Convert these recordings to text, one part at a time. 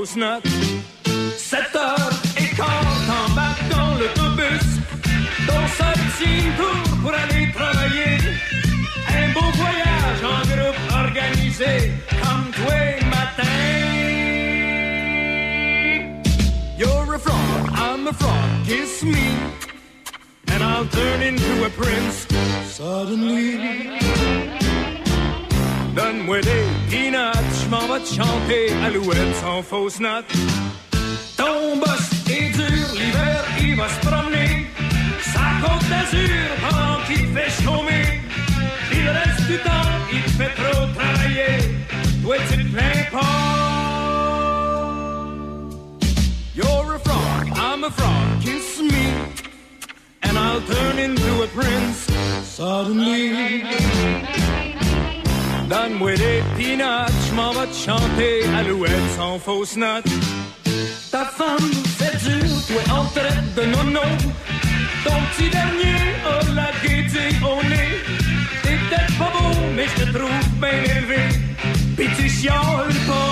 Fausse note. 7 heures et quart, t'embarques dans l'autobus. Ton seul petit tour pour aller travailler. Un beau voyage en groupe organisé, comme toi matin. You're a frog, I'm a frog, kiss me. And I'll turn into a prince suddenly. Vais te chanter Alouette sans fausse note. Ton boss est dur, l'hiver il va se promener. Sa côte d'azur pendant qu'il fait chômer. Le reste du temps, il fait trop travailler. Toi tu te plains pas. You're a frog, I'm a frog, kiss me. And I'll turn into a prince suddenly. Donne-moi des peanuts, je m'en vais te chanter Alouette sans fausse note. Ta femme, c'est dur, toi en traite de nono. Ton petit dernier a la gaieté au nez. T'es peut-être pas beau, mais je te trouve bien élevé. Pis tu chiales pas.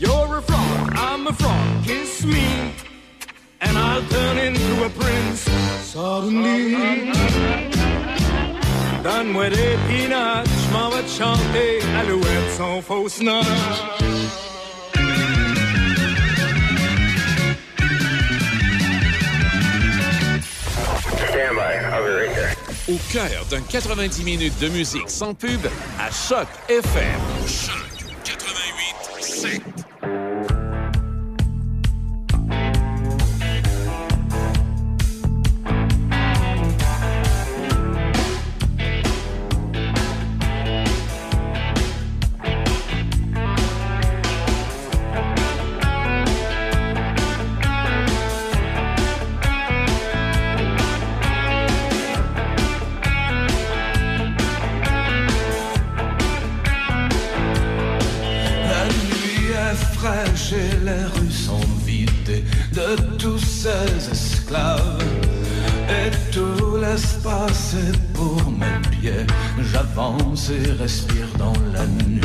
You're a frog, I'm a frog, kiss me. And I'll turn into a prince suddenly. Donne-moi des peanuts, je m'en vais te chanter Alouette sans fausse note. Au cœur d'un 90 minutes de musique sans pub à Choc FM. Choc 88 7. Pour mes pieds. J'avance et respire dans la nuit.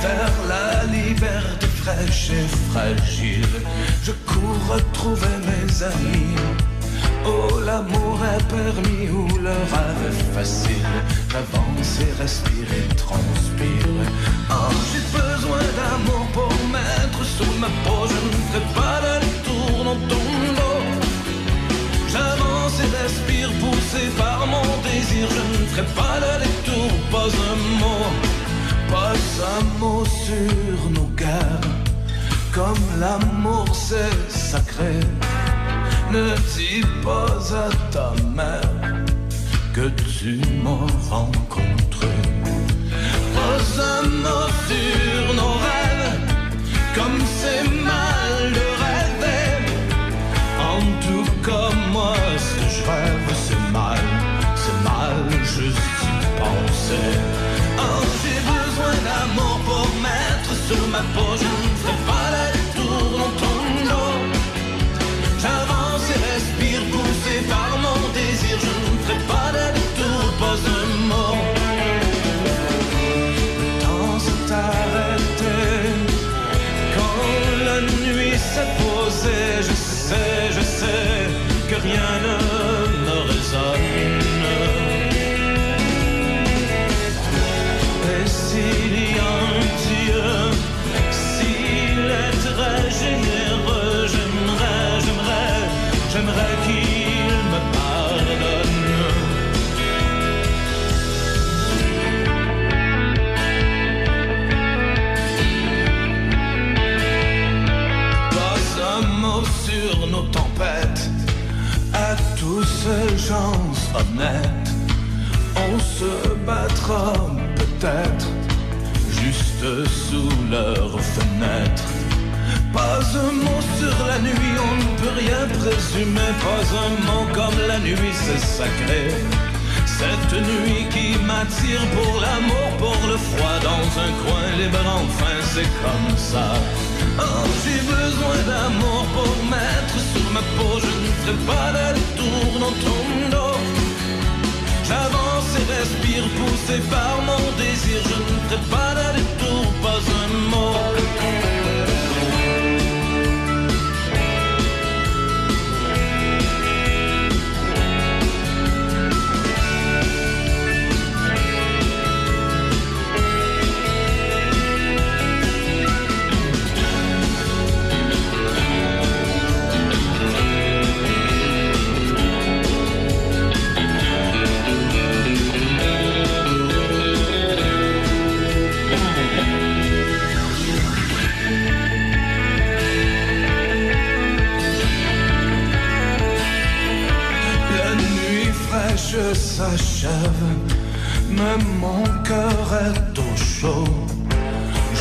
Vers la liberté fraîche et fragile. Je cours retrouver mes amis. Oh, l'amour est permis ou le rêve est facile. J'avance et respire et transpire. Oh, j'ai besoin d'amour pour un. Pas un mot sur nos guerres. Comme l'amour c'est sacré. Ne dis pas à ta mère que tu m'as rencontré. Pas un mot sur nos rêves, comme c'est ma peau, pas un mot comme la nuit, c'est sacré. Cette nuit qui m'attire pour l'amour, pour le froid dans un coin libre, enfin c'est comme ça. Oh, j'ai besoin d'amour pour mettre sur ma peau, je ne ferai pas de tour dans ton dos. J'avance et respire, poussé par mon désir, je ne ferai pas de tour, pas un mot. S'achève, mais mon cœur est au chaud.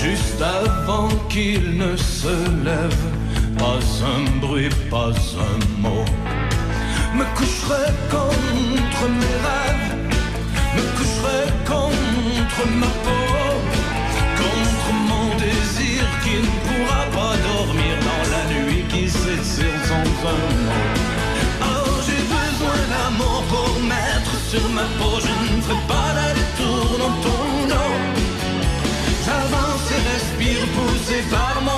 Juste avant qu'il ne se lève, pas un bruit, pas un mot. Me coucherai contre mes rêves, me coucherai contre ma peau, contre mon désir qui ne pourra ma peau. Je ne ferai pas d'aller-tour dans ton dos. J'avance et respire, poussé par mon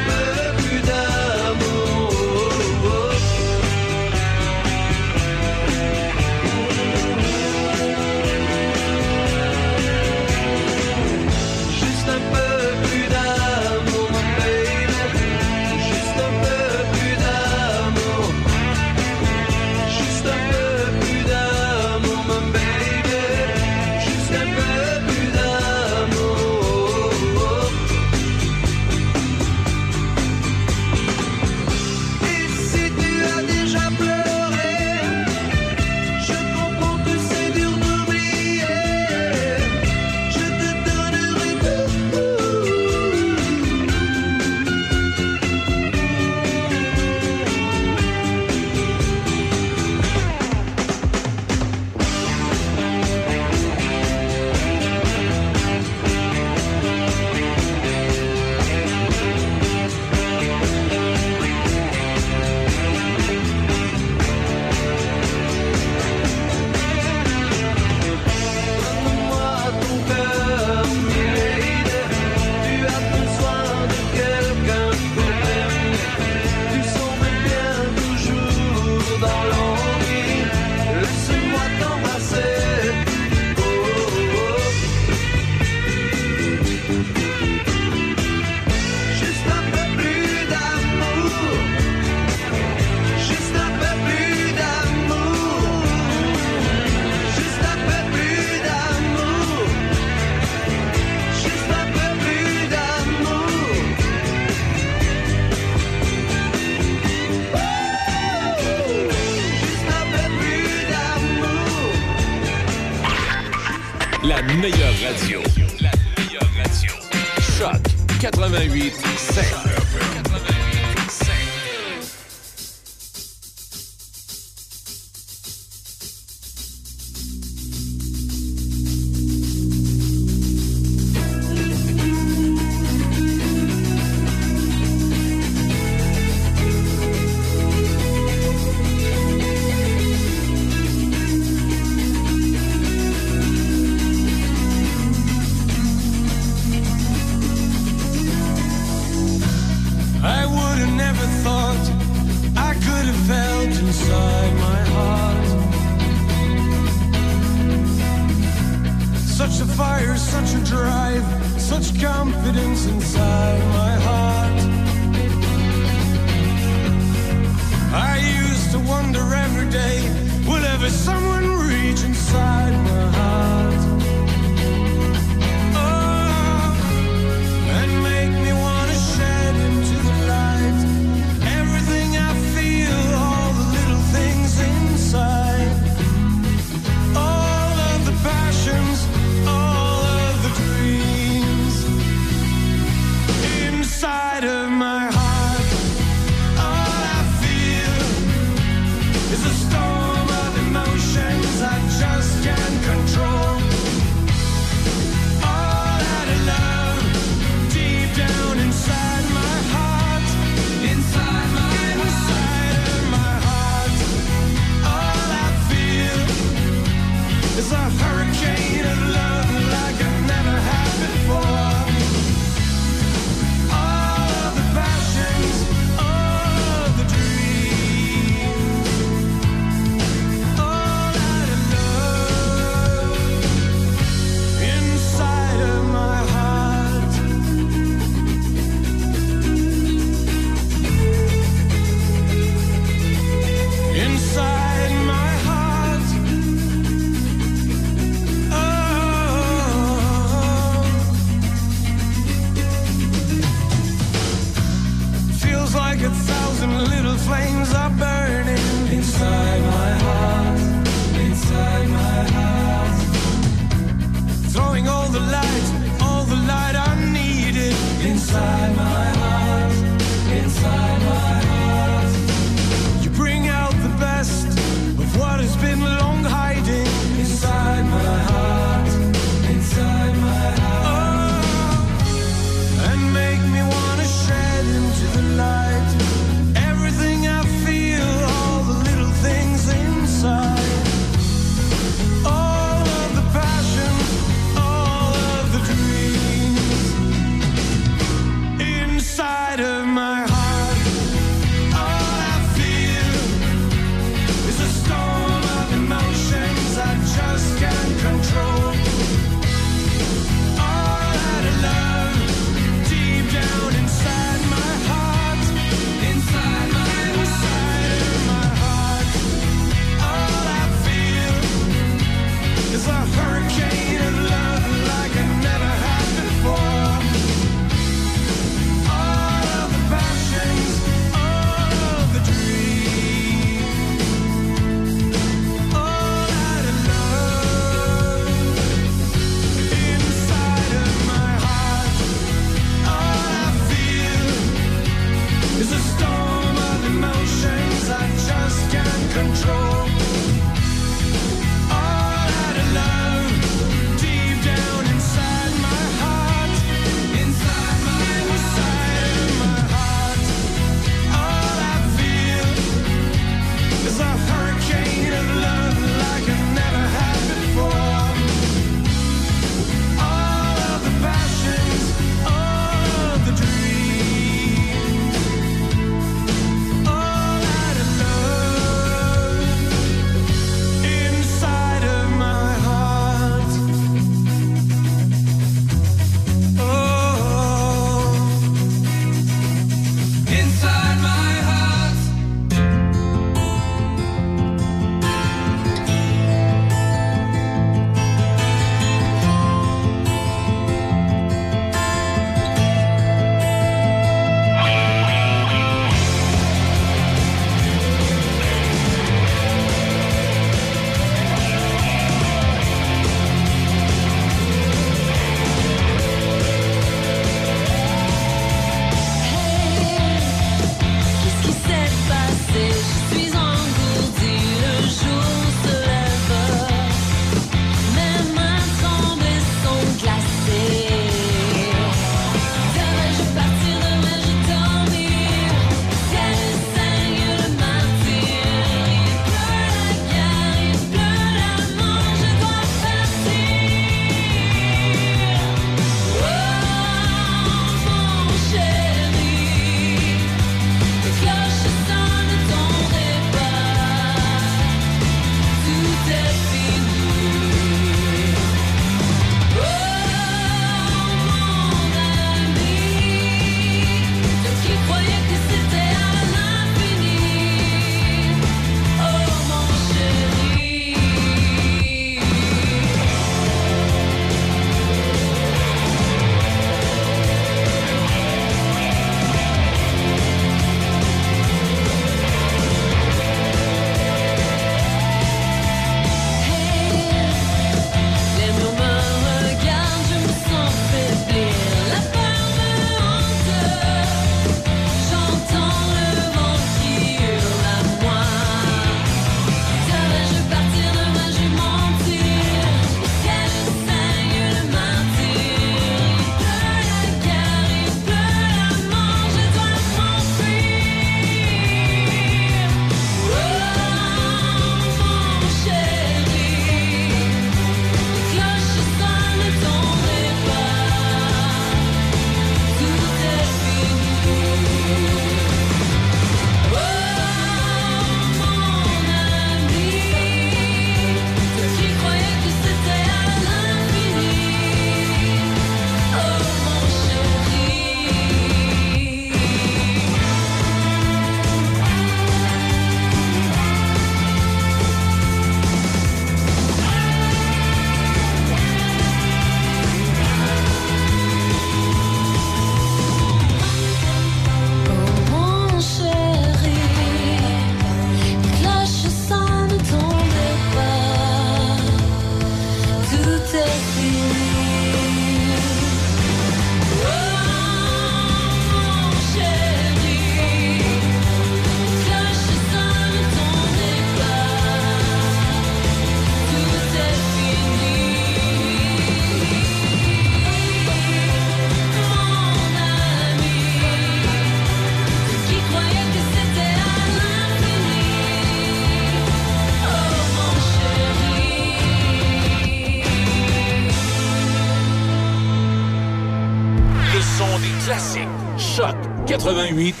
88 7.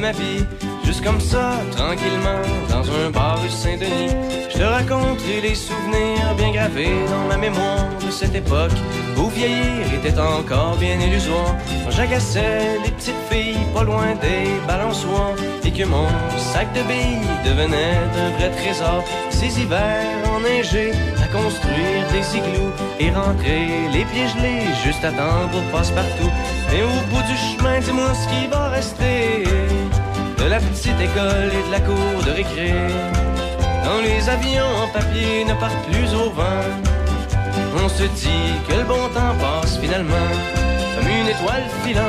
Ma vie. Juste comme ça, tranquillement, dans un bar rue Saint-Denis. Je te raconterai les souvenirs bien gravés dans ma mémoire de cette époque où vieillir était encore bien illusoire. Quand j'agaçais les petites filles pas loin des balançoires et que mon sac de billes devenait un vrai trésor. Ces hivers enneigés à construire des igloos et rentrer les pieds gelés juste à attendre passe-partout. Et au bout du chemin, dis-moi ce qui va rester de la petite école et de la cour de récré. Quand les avions en papier ne partent plus au vent, on se dit que le bon temps passe finalement comme une étoile filante.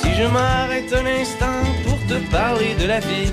Si je m'arrête un instant pour te parler de la vie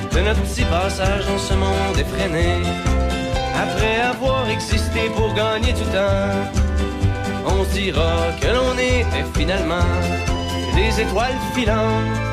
de notre petit passage dans ce monde effréné. Après avoir existé pour gagner du temps, on dira que l'on était finalement des étoiles filantes.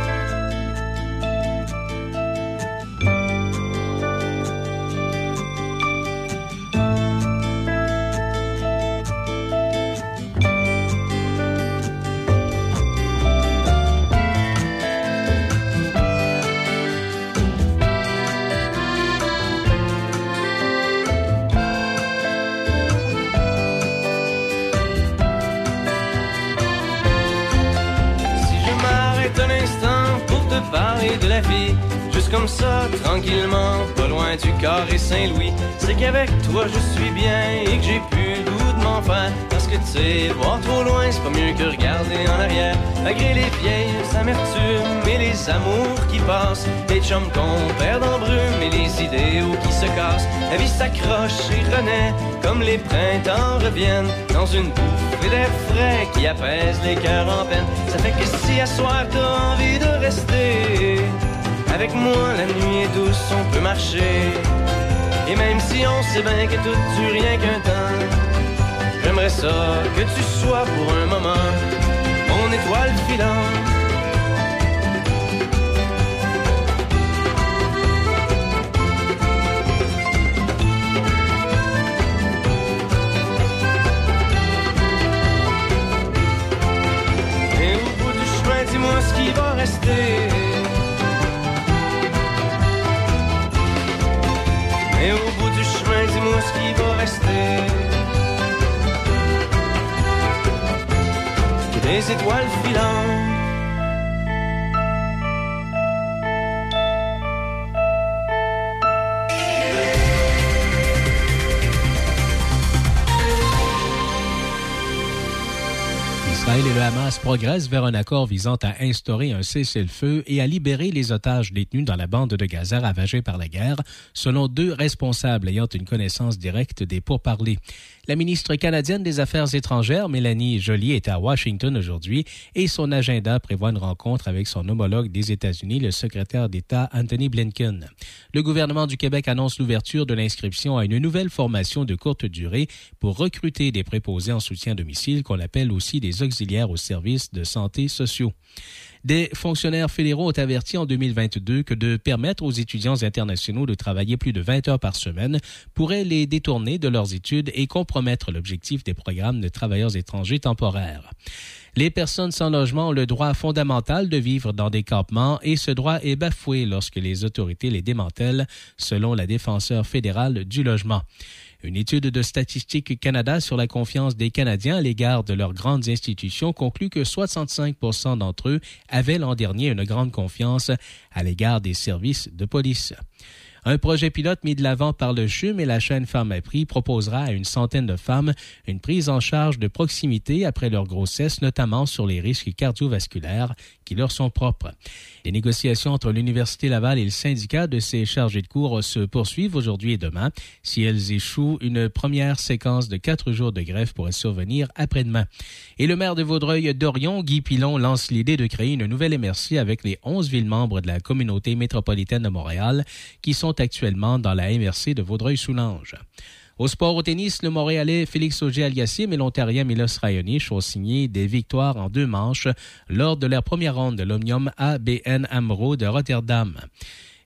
Carré Saint-Louis. C'est qu'avec toi je suis bien et que j'ai plus le goût de m'en faire. Parce que tu sais, voir trop loin, c'est pas mieux que regarder en arrière. Malgré les vieilles amertumes et les amours qui passent, les chums qu'on perd en brume et les idéaux qui se cassent. La vie s'accroche et renaît comme les printemps reviennent dans une bouffée d'air frais qui apaise les cœurs en peine. Ça fait que si à soir t'as envie de rester avec moi, la nuit est douce, on peut marcher. Et même si on sait bien que tout dure rien qu'un temps, j'aimerais ça que tu sois pour un moment mon étoile filante. Et au bout du chemin, dis-moi ce qui va rester. Des étoiles filantes. Hamas progressent vers un accord visant à instaurer un cessez-le-feu et à libérer les otages détenus dans la bande de Gaza ravagée par la guerre, selon deux responsables ayant une connaissance directe des pourparlers. La ministre canadienne des Affaires étrangères, Mélanie Joly, est à Washington aujourd'hui et son agenda prévoit une rencontre avec son homologue des États-Unis, le secrétaire d'État Anthony Blinken. Le gouvernement du Québec annonce l'ouverture de l'inscription à une nouvelle formation de courte durée pour recruter des préposés en soutien domicile qu'on appelle aussi des auxiliaires aux services de santé sociaux. Des fonctionnaires fédéraux ont averti en 2022 que de permettre aux étudiants internationaux de travailler plus de 20 heures par semaine pourrait les détourner de leurs études et compromettre l'objectif des programmes de travailleurs étrangers temporaires. Les personnes sans logement ont le droit fondamental de vivre dans des campements et ce droit est bafoué lorsque les autorités les démantèlent, selon la défenseur fédérale du logement. Une étude de Statistique Canada sur la confiance des Canadiens à l'égard de leurs grandes institutions conclut que 65% d'entre eux avaient l'an dernier une grande confiance à l'égard des services de police. Un projet pilote mis de l'avant par le CHUM et la chaîne Pharmaprix proposera à une centaine de femmes une prise en charge de proximité après leur grossesse, notamment sur les risques cardiovasculaires qui leur sont propres. Les négociations entre l'Université Laval et le syndicat de ces chargés de cours se poursuivent aujourd'hui et demain. Si elles échouent, une première séquence de quatre jours de grève pourrait survenir après-demain. Et le maire de Vaudreuil-Dorion, Guy Pilon, lance l'idée de créer une nouvelle MRC avec les onze villes membres de la communauté métropolitaine de Montréal qui sont actuellement dans la MRC de Vaudreuil-Soulanges. Au sport au tennis, le Montréalais Félix Auger-Aliassime et l'Ontarien Milos Raonic ont signé des victoires en deux manches lors de leur première ronde de l'Omnium ABN Amro de Rotterdam.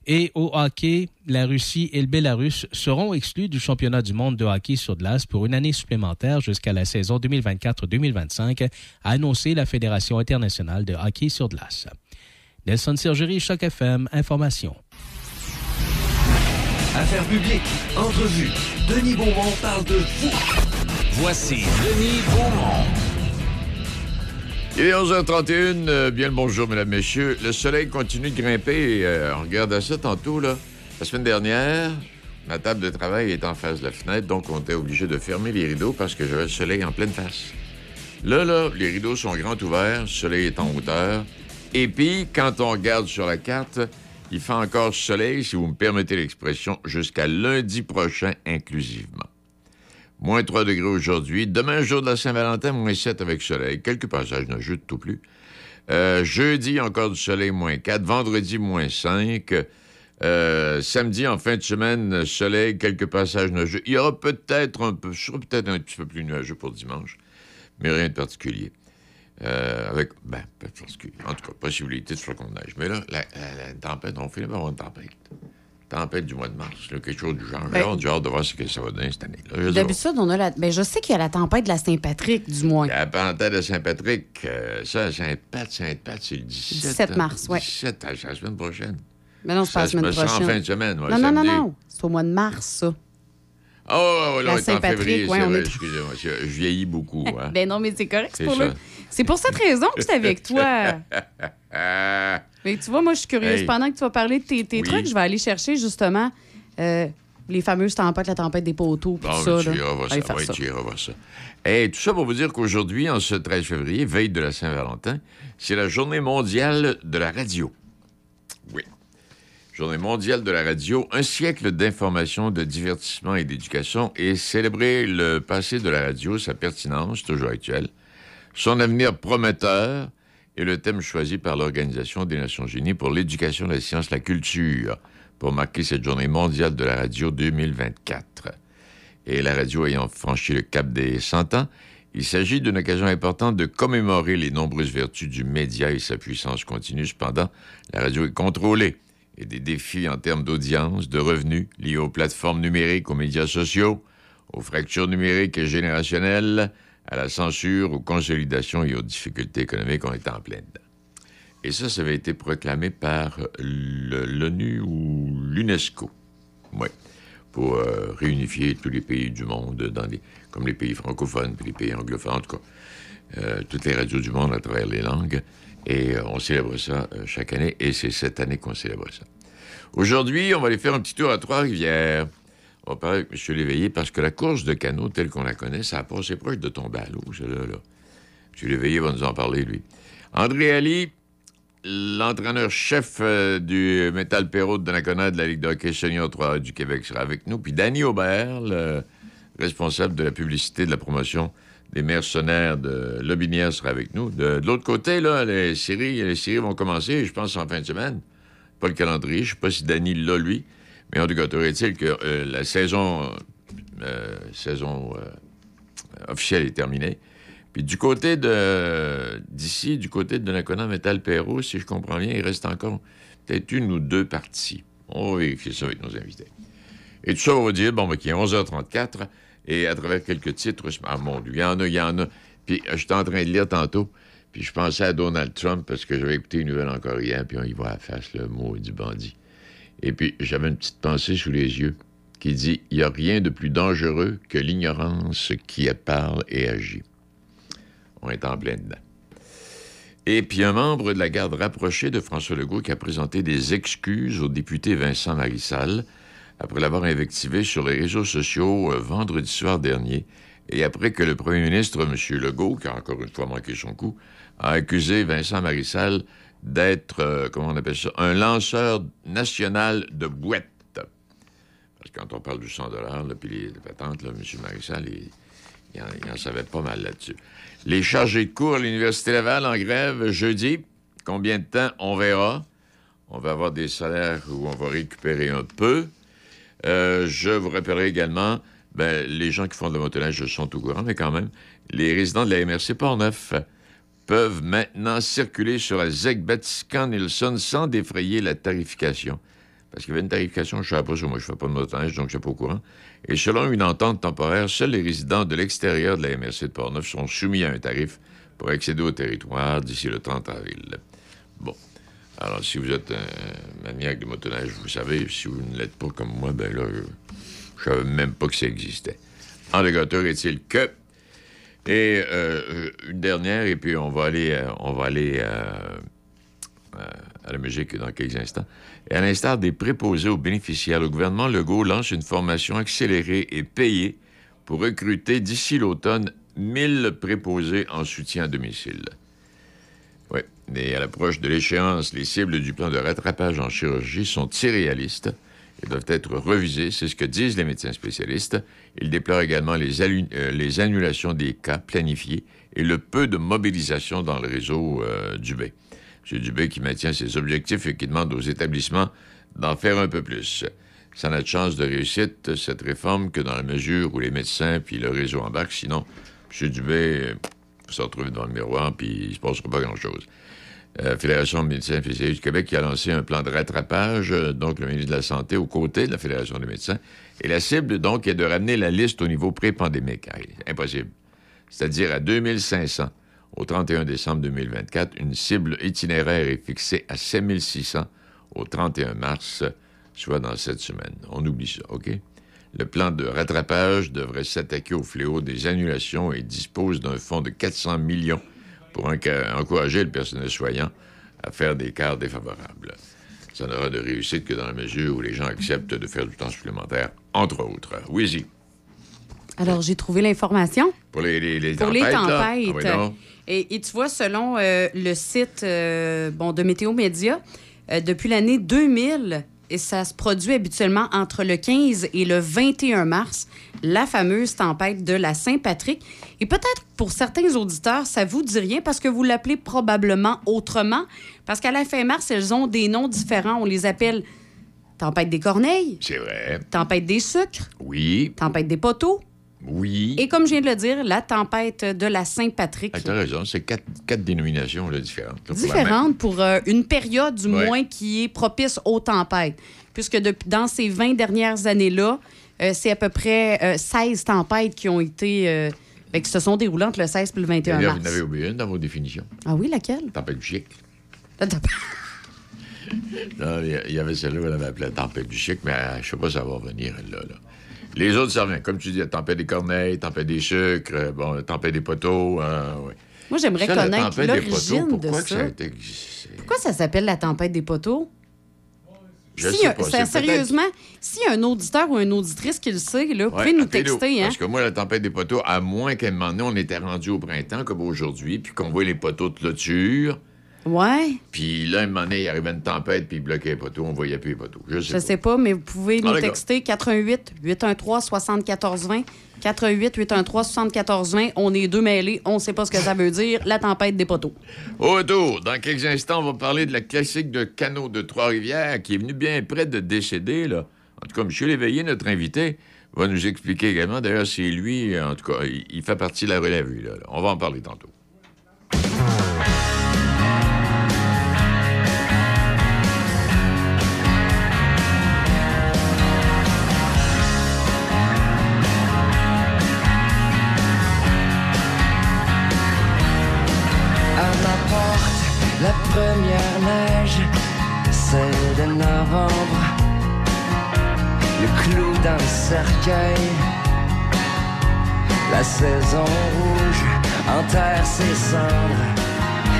Et au hockey, la Russie et le Bélarus seront exclus du championnat du monde de hockey sur glace pour une année supplémentaire jusqu'à la saison 2024-2025, a annoncé la Fédération internationale de hockey sur glace. Nelson Sergerie, Choc FM, Information. Affaires publiques, entrevue. Denis Beaumont parle de vous. Voici Denis Beaumont. Il est 11h31. euh, bien le bonjour, mesdames, messieurs. Le soleil continue de grimper. et, euh, on regardait ça tantôt, là. La semaine dernière, ma table de travail est en face de la fenêtre, donc on était obligé de fermer les rideaux parce que j'avais le soleil en pleine face. Là, là, les rideaux sont grands ouverts, le soleil est en hauteur. Et puis, quand on regarde sur la carte, il fait encore soleil, si vous me permettez l'expression, jusqu'à lundi prochain inclusivement. Moins 3 degrés aujourd'hui. Demain, jour de la Saint-Valentin, moins 7 avec soleil. Quelques passages de tout plus. Euh, jeudi, encore du soleil, moins 4. Vendredi, moins 5. Euh, samedi, en fin de semaine, soleil, quelques passages neigeux. Il y aura peut-être un peu, ce sera peut-être un petit peu plus nuageux pour dimanche, mais rien de particulier. Euh, avec, ben, de particulier. En tout cas, possibilité de neige. Mais là, la, la- la tempête, on finit par avoir une tempête. Tempête du mois de mars, là, quelque chose du genre. Ben- j'ai hâte de voir ce que ça va donner cette année. Là. D'habitude, on a la. Ben, je sais qu'il y a la tempête de la Saint-Patrick, du moins. La parenthèse de Saint-Patrick, euh, ça, Saint-Pat, Saint-Pat, c'est le 17. 17 mars, ouais. 17, c'est la semaine prochaine. Mais non, c'est pas la semaine prochaine. en fin de semaine, ouais, non, non, non, non. C'est au mois de mars, ça. Ouais, là, La Saint-Patrick, c'est on est- excusez-moi, je je vieillis beaucoup. Hein. Ben non, mais c'est correct, c'est pour, le- c'est pour cette raison que c'est avec toi. Mais tu vois, moi, je suis curieuse. Hey. Pendant que tu vas parler de tes, tes Oui. trucs, je vais aller chercher justement euh, les fameuses tempêtes, la tempête des poteaux, puis bon, ça. tu iras voir ça. ça. tu iras voir ça. Et tout ça pour vous dire qu'aujourd'hui, en ce 13 février, veille de la Saint-Valentin, c'est la journée mondiale de la radio. Oui. Journée mondiale de la radio, un siècle d'information, de divertissement et d'éducation et célébrer le passé de la radio, sa pertinence, toujours actuelle, son avenir prometteur et le thème choisi par l'Organisation des Nations Unies pour l'éducation, la science, la culture, pour marquer cette journée mondiale de la radio 2024. Et la radio ayant franchi le cap des 100 ans, il s'agit d'une occasion importante de commémorer les nombreuses vertus du média et sa puissance continue. Cependant, la radio est contrôlée et des défis en termes d'audience, de revenus liés aux plateformes numériques, aux médias sociaux, aux fractures numériques et générationnelles, à la censure, aux consolidations et aux difficultés économiques, on est en plein dedans. Et ça, ça avait été proclamé par l'ONU ou l'UNESCO. Oui. Pour euh, réunifier tous les pays du monde, comme les pays francophones, puis les pays anglophones, en tout cas, euh, toutes les radios du monde à travers les langues. Et euh, on célèbre ça euh, chaque année, et c'est cette année qu'on célèbre ça. Aujourd'hui, on va aller faire un petit tour à Trois-Rivières. On va parler avec M. Léveillé parce que la course de canot telle qu'on la connaît, ça a passé proche de tomber à l'eau, ça, là, là. M. Léveillé va nous en parler, lui. André Ali, l'entraîneur-chef euh, du Métal Perrault de Donnacona de la Ligue de hockey senior 3 du Québec sera avec nous. Puis Danny Aubert, le responsable de la publicité de la promotion des mercenaires de Lobinière sera avec nous. De, l'autre côté, là, les séries, les séries vont commencer, je pense, en fin de semaine. Pas le calendrier, je ne sais pas si Danny l'a, lui. Mais en tout cas, est-il que euh, la saison, euh, saison euh, officielle est terminée. Puis du côté de d'ici, du côté de Donnacona Metal Perrault, si je comprends bien, il reste encore peut-être une ou deux parties. On va vérifier ça avec nos invités. Et tout ça, on va dire, bon, ben, qu'il est 11h34, et à travers quelques titres, je- ah mon Dieu, il y en a, il y en a. Puis euh, j'étais en train de lire tantôt, puis je pensais à Donald Trump, parce que j'avais écouté une nouvelle encore hier, puis on y voit à la face le mot du bandit. Et puis j'avais une petite pensée sous les yeux qui dit, il n'y a rien de plus dangereux que l'ignorance qui parle et agit. On est en plein dedans. Et puis un membre de la garde rapprochée de François Legault qui a présenté des excuses au député Vincent Marissal après l'avoir invectivé sur les réseaux sociaux euh, vendredi soir dernier et après que le premier ministre, M. Legault, qui a encore une fois manqué son coup, a accusé Vincent Marissal d'être, euh, comment on appelle ça, un lanceur national de boîtes. Parce que quand on parle du 100 là, puis les, patentes, M. Marissal, il en, il en savait pas mal là-dessus. Les chargés de cours à l'Université Laval en grève jeudi. Combien de temps? On verra. On va avoir des salaires où on va récupérer un peu. Euh, je vous rappellerai également, ben, les gens qui font de la motoneige sont au courant, mais quand même, les résidents de la MRC Port-Neuf peuvent maintenant circuler sur la ZEC Batiscan-Nilsson sans défrayer la tarification. Parce qu'il y avait une tarification, je ne savais pas moi je ne fais pas de motoneige, donc je ne suis pas au courant. Et selon une entente temporaire, seuls les résidents de l'extérieur de la MRC de Portneuf sont soumis à un tarif pour accéder au territoire d'ici le 30 avril. Bon. Alors, si vous êtes un maniaque de motoneige, vous savez, si vous ne l'êtes pas comme moi, ben là, je ne savais même pas que ça existait. En cas, est-il que? Et euh, une dernière, et puis on va aller, euh, on va aller euh, à la musique dans quelques instants. Et à l'instar des préposés aux bénéficiaires, le gouvernement Legault lance une formation accélérée et payée pour recruter d'ici l'automne 1000 préposés en soutien à domicile. Oui, mais à l'approche de l'échéance, les cibles du plan de rattrapage en chirurgie sont irréalistes et doivent être revisées. C'est ce que disent les médecins spécialistes. Ils déplorent également les, euh, annulations des cas planifiés et le peu de mobilisation dans le réseau euh, Dubé. M. Dubé qui maintient ses objectifs et qui demande aux établissements d'en faire un peu plus. Ça n'a de chance de réussite, cette réforme, que dans la mesure où les médecins puis le réseau embarquent. Sinon, M. Dubé euh, se retrouver devant le miroir puis il ne se passera pas grand-chose. Euh, Fédération de médecins spécialistes du Québec qui a lancé un plan de rattrapage, euh, donc le ministre de la Santé, aux côtés de la Fédération des médecins. Et la cible, donc, est de ramener la liste au niveau pré-pandémique. Impossible. C'est-à-dire à 2500 au 31 décembre 2024. Une cible itinéraire est fixée à 7600 au 31 mars, soit dans cette semaine. On oublie ça, OK? Le plan de rattrapage devrait s'attaquer au fléau des annulations et dispose d'un fonds de 400 millions pour encourager le personnel soignant à faire des quarts défavorables. Ça n'aura de réussite que dans la mesure où les gens acceptent de faire du temps supplémentaire, entre autres. Oui, Alors, j'ai trouvé l'information. pour les, les, les Pour tempêtes. les tempêtes. Ah oui, et, et tu vois, selon euh, le site euh, bon, de Météo Média, euh, depuis l'année 2000, et ça se produit habituellement entre le 15 et le 21 mars, la fameuse tempête de la Saint-Patrick. Et peut-être pour certains auditeurs, ça vous dit rien parce que vous l'appelez probablement autrement. Parce qu'à la fin mars, elles ont des noms différents. On les appelle tempête des corneilles, C'est vrai. tempête des sucres, Oui, tempête des poteaux. Oui. Et comme je viens de le dire, la tempête de la Saint-Patrick. Ah, t'as raison, c'est quatre, quatre dénominations là, différentes. là, pour euh, une période, du Ouais. moins, qui est propice aux tempêtes. Puisque depuis, dans ces 20 dernières années-là, euh, c'est à peu près euh, 16 tempêtes qui ont été. euh, ben, qui se sont déroulées entre le 16 et le 21 D'ailleurs, mars. vous en avez oublié une dans vos définitions. Ah oui, laquelle? Tempête du chic. La tempête- Non, Il y avait celle-là, on avait appelé la tempête du chic, mais je sais pas si ça va revenir, elle, là, là. Les autres, ça revient. Comme tu dis, la tempête des corneilles, tempête des sucres, euh, bon, la tempête des poteaux. ouais. Moi, j'aimerais Ça, connaître l'origine poteaux, de ça. ça été... Pourquoi ça s'appelle la tempête des poteaux? Je Si, sais euh, pas. ça- c'est peut-être- sérieusement, s'il y a un auditeur ou une auditrice qui le sait, là, Ouais, pouvez nous texter. Hein? Parce que moi, la tempête des poteaux, à moins qu'à un moment donné, on était rendu au printemps, comme aujourd'hui, puis qu'on voit les poteaux de clôture, Ouais, puis là, un moment donné, il arrivait une tempête, puis il bloquait les poteaux, on voyait plus les poteaux. Je sais je pas. sais pas, mais vous pouvez nous Ah, d'accord. texter 88 813 7420 88 813 7420 On est deux mêlés, on sait pas ce que ça veut dire, la tempête des poteaux. Au retour, dans quelques instants, on va parler de la classique de canot de Trois-Rivières qui est venu bien près de décéder. Là. En tout cas, M. Léveillé, notre invité, va nous expliquer également. D'ailleurs, c'est lui, en tout cas, il, fait partie de la relève, lui. Là, là. On va en parler tantôt. Novembre. Le clou le cercueil, la saison rouge enterre ses cendres.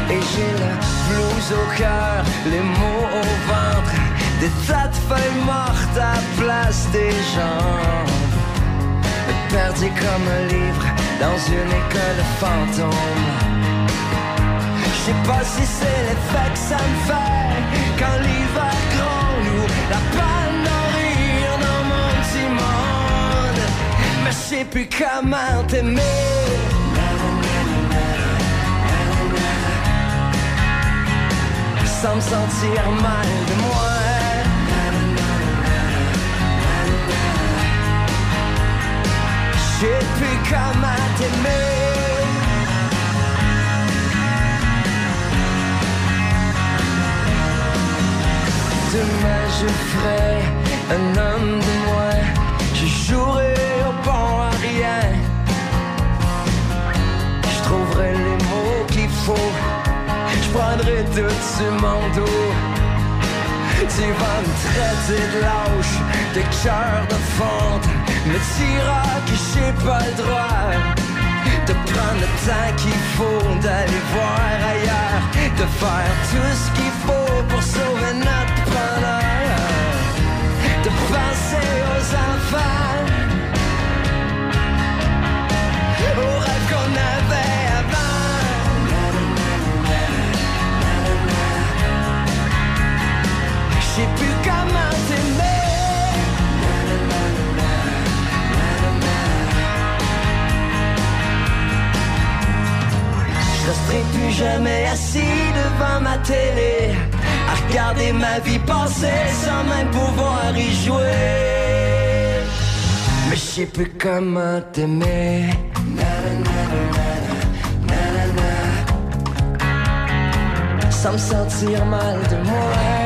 Et j'ai le blues au cœur, les mots au ventre, des tas de feuilles mortes à place des jambes. Perdu comme un livre dans une école fantôme. Je sais pas si c'est l'effet que ça me fait quand la panne rire dans mon petit. Mais je sais plus comment t'aimer. Sans me sentir mal de moi. Je sais plus comment t'aimer. Demain je ferai un homme de moi. Je jouerai au bon à rien. Je trouverai les mots qu'il faut. Je prendrai tout sur mon Tu vas me traiter de lâche De cœur de fonte Me diras que j'ai pas le droit De prendre le temps qu'il faut d'aller voir ailleurs, de faire tout ce qu'il faut pour sauver notre Je sais plus comment t'aimer. Je resterai plus jamais assis devant ma télé À regarder ma vie passer sans même pouvoir y jouer. Mais je sais plus comment t'aimer. Sans me sentir mal de moi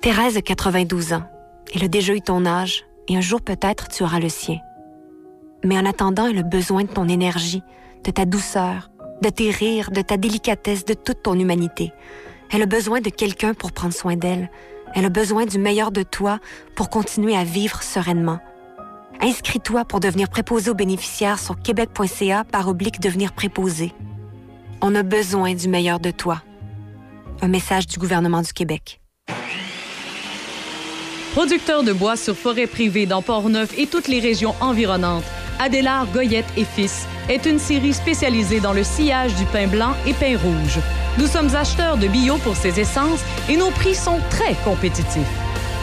Thérèse a 92 ans. Elle a déjà eu ton âge et un jour peut-être tu auras le sien. Mais en attendant, elle a besoin de ton énergie, de ta douceur, de tes rires, de ta délicatesse, de toute ton humanité. Elle a besoin de quelqu'un pour prendre soin d'elle. Elle a besoin du meilleur de toi pour continuer à vivre sereinement. Inscris-toi pour devenir préposé aux bénéficiaires sur québec.ca par oblique devenir préposé. On a besoin du meilleur de toi. Un message du gouvernement du Québec. Producteur de bois sur forêt privée dans Port-Neuf et toutes les régions environnantes, Adélard Goyette et Fils est une série spécialisée dans le sillage du pain blanc et pain rouge. Nous sommes acheteurs de bio pour ces essences et nos prix sont très compétitifs.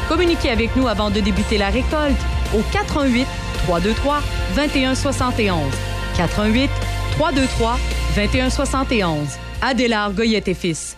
Communiquez avec nous avant de débuter la récolte au 88 323 2171. 88 323 2171. Adélard Goyette et Fils,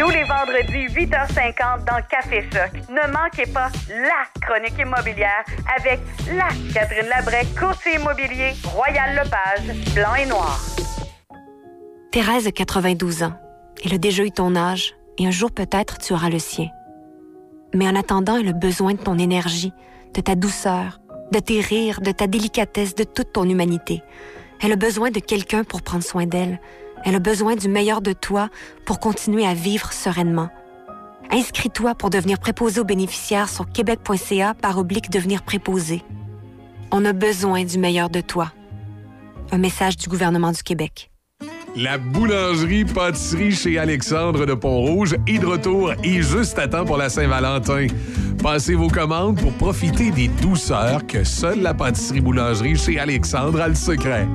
Tous les vendredis, 8h50 dans Café Choc. Ne manquez pas la chronique immobilière avec la Catherine Labrec, courtier immobilier, Royal Lepage, blanc et noir. Thérèse a 92 ans. Elle a déjà eu ton âge et un jour peut-être tu auras le sien. Mais en attendant, elle a besoin de ton énergie, de ta douceur, de tes rires, de ta délicatesse, de toute ton humanité. Elle a besoin de quelqu'un pour prendre soin d'elle. Elle a besoin du meilleur de toi pour continuer à vivre sereinement. Inscris-toi pour devenir préposé aux bénéficiaires sur québec.ca par oblique devenir préposé. On a besoin du meilleur de toi. Un message du gouvernement du Québec. La boulangerie pâtisserie chez Alexandre de Pont-Rouge est de retour et juste à temps pour la Saint-Valentin. Passez vos commandes pour profiter des douceurs que seule la pâtisserie boulangerie chez Alexandre a le secret.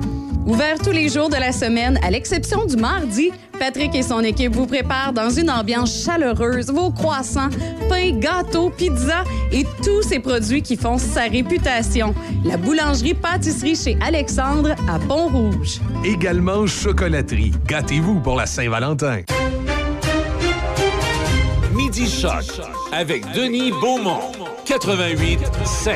Ouvert tous les jours de la semaine, à l'exception du mardi, Patrick et son équipe vous préparent dans une ambiance chaleureuse vos croissants, pains, gâteaux, pizzas et tous ces produits qui font sa réputation. La boulangerie-pâtisserie chez Alexandre à Pont-Rouge. Également chocolaterie. Gâtez-vous pour la Saint-Valentin. Midi Choc avec Denis Beaumont. 88 5.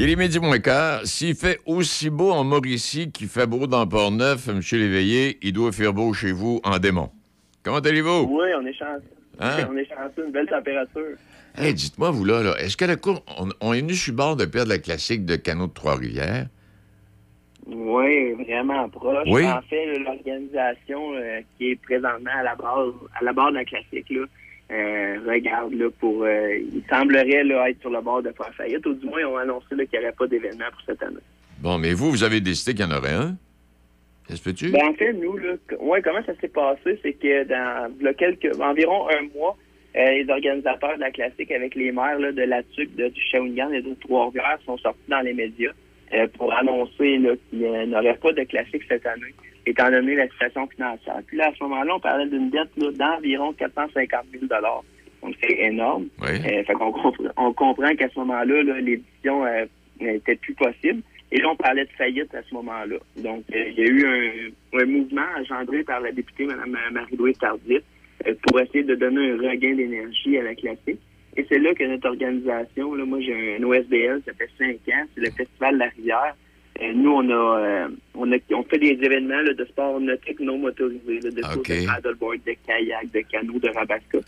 Il est midi moins quart. S'il fait aussi beau en Mauricie qu'il fait beau dans Port-Neuf, M. Léveillé, il doit faire beau chez vous en démon. Comment allez-vous? Oui, on est chanceux. Hein? On est chanceux, une belle température. Hey, dites-moi, vous là, là est-ce qu'à la cour, on, on est venu sur bord de perdre la classique de Canot de Trois-Rivières? Oui, vraiment proche. Oui. En fait, l'organisation euh, qui est présentement à la base, à la barre de la classique, là, regarde là, pour. euh, il semblerait là, être sur le bord de faire faillite, ou du moins, ils ont annoncé qu'il n'y aurait pas d'événement pour cette année. Bon, mais vous, vous avez décidé qu'il y en aurait un? Ça se peut-tu? Ben, en fait, nous, là, ouais, comment ça s'est passé, c'est que dans là, quelques, environ un mois, euh, les organisateurs de la classique avec les maires là, de la TUC, de, du Shawinigan et de Trois-Rivières sont sortis dans les médias euh, pour annoncer qu'il n'y aurait pas de classique cette année étant donné la situation financière. Puis là, à ce moment-là, on parlait d'une dette d'environ 450 000 Donc, c'est énorme. Oui. Euh, fait on comprend qu'à ce moment-là, là, l'édition euh, n'était plus possible. Et là, on parlait de faillite à ce moment-là. Donc, euh, il y a eu un, un mouvement engendré par la députée Mme Marie-Louise Tardif pour essayer de donner un regain d'énergie à la classique. Et c'est là que notre organisation, là, moi j'ai un OSBL, ça fait cinq ans, c'est le Festival de la Rivière. Euh, nous, on a, euh, on a on fait des événements là, de sport nautique non motorisé, là, de OK. courses de paddleboard, de kayak, de canot, de rabasca.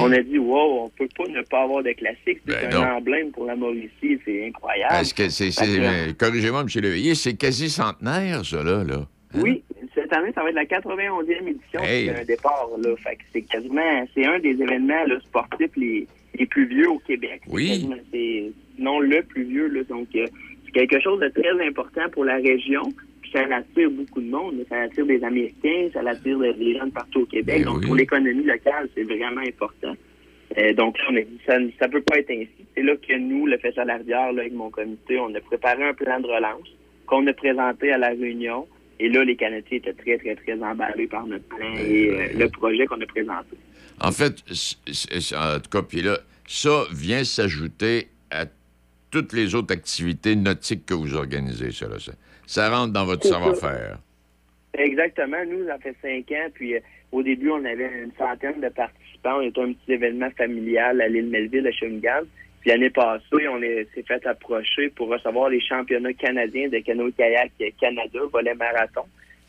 On a dit, wow, on peut pas ne pas avoir de classique. C'est Ben un non. emblème pour la Mauricie, c'est incroyable. Est-ce que c'est. que, Corrigez-moi, M. Leveillé, c'est quasi centenaire, ça, là. là. Oui, cette année, ça va être la 91e édition. Hey. C'est un départ, là. Fait que c'est quasiment, c'est un des événements là, sportifs les, les plus vieux au Québec. Oui. C'est non le plus vieux, là. Donc, euh, c'est quelque chose de très important pour la région. Puis ça attire beaucoup de monde. Ça attire des Américains, ça attire des gens de partout au Québec. Ben donc, oui. pour l'économie locale, c'est vraiment important. Euh, donc là, on a dit ça ça peut pas être ainsi. C'est là que nous, le Festival la Rivière, là, avec mon comité, on a préparé un plan de relance qu'on a présenté à la réunion. Et là, les Canadiens étaient très, très, très emballés par notre plan et euh, le projet qu'on a présenté. En fait, en tout cas, puis là, ça vient s'ajouter à toutes les autres activités nautiques que vous organisez, ça. là. Ça, ça rentre dans votre savoir-faire. Exactement. Nous, ça fait cinq ans. Puis euh, au début, on avait une centaine de participants. On était un petit événement familial à l'île Melville, à Shawinigan. Puis l'année passée, on est- s'est fait approcher pour recevoir les championnats canadiens de canoë-kayak Canada, volet marathon.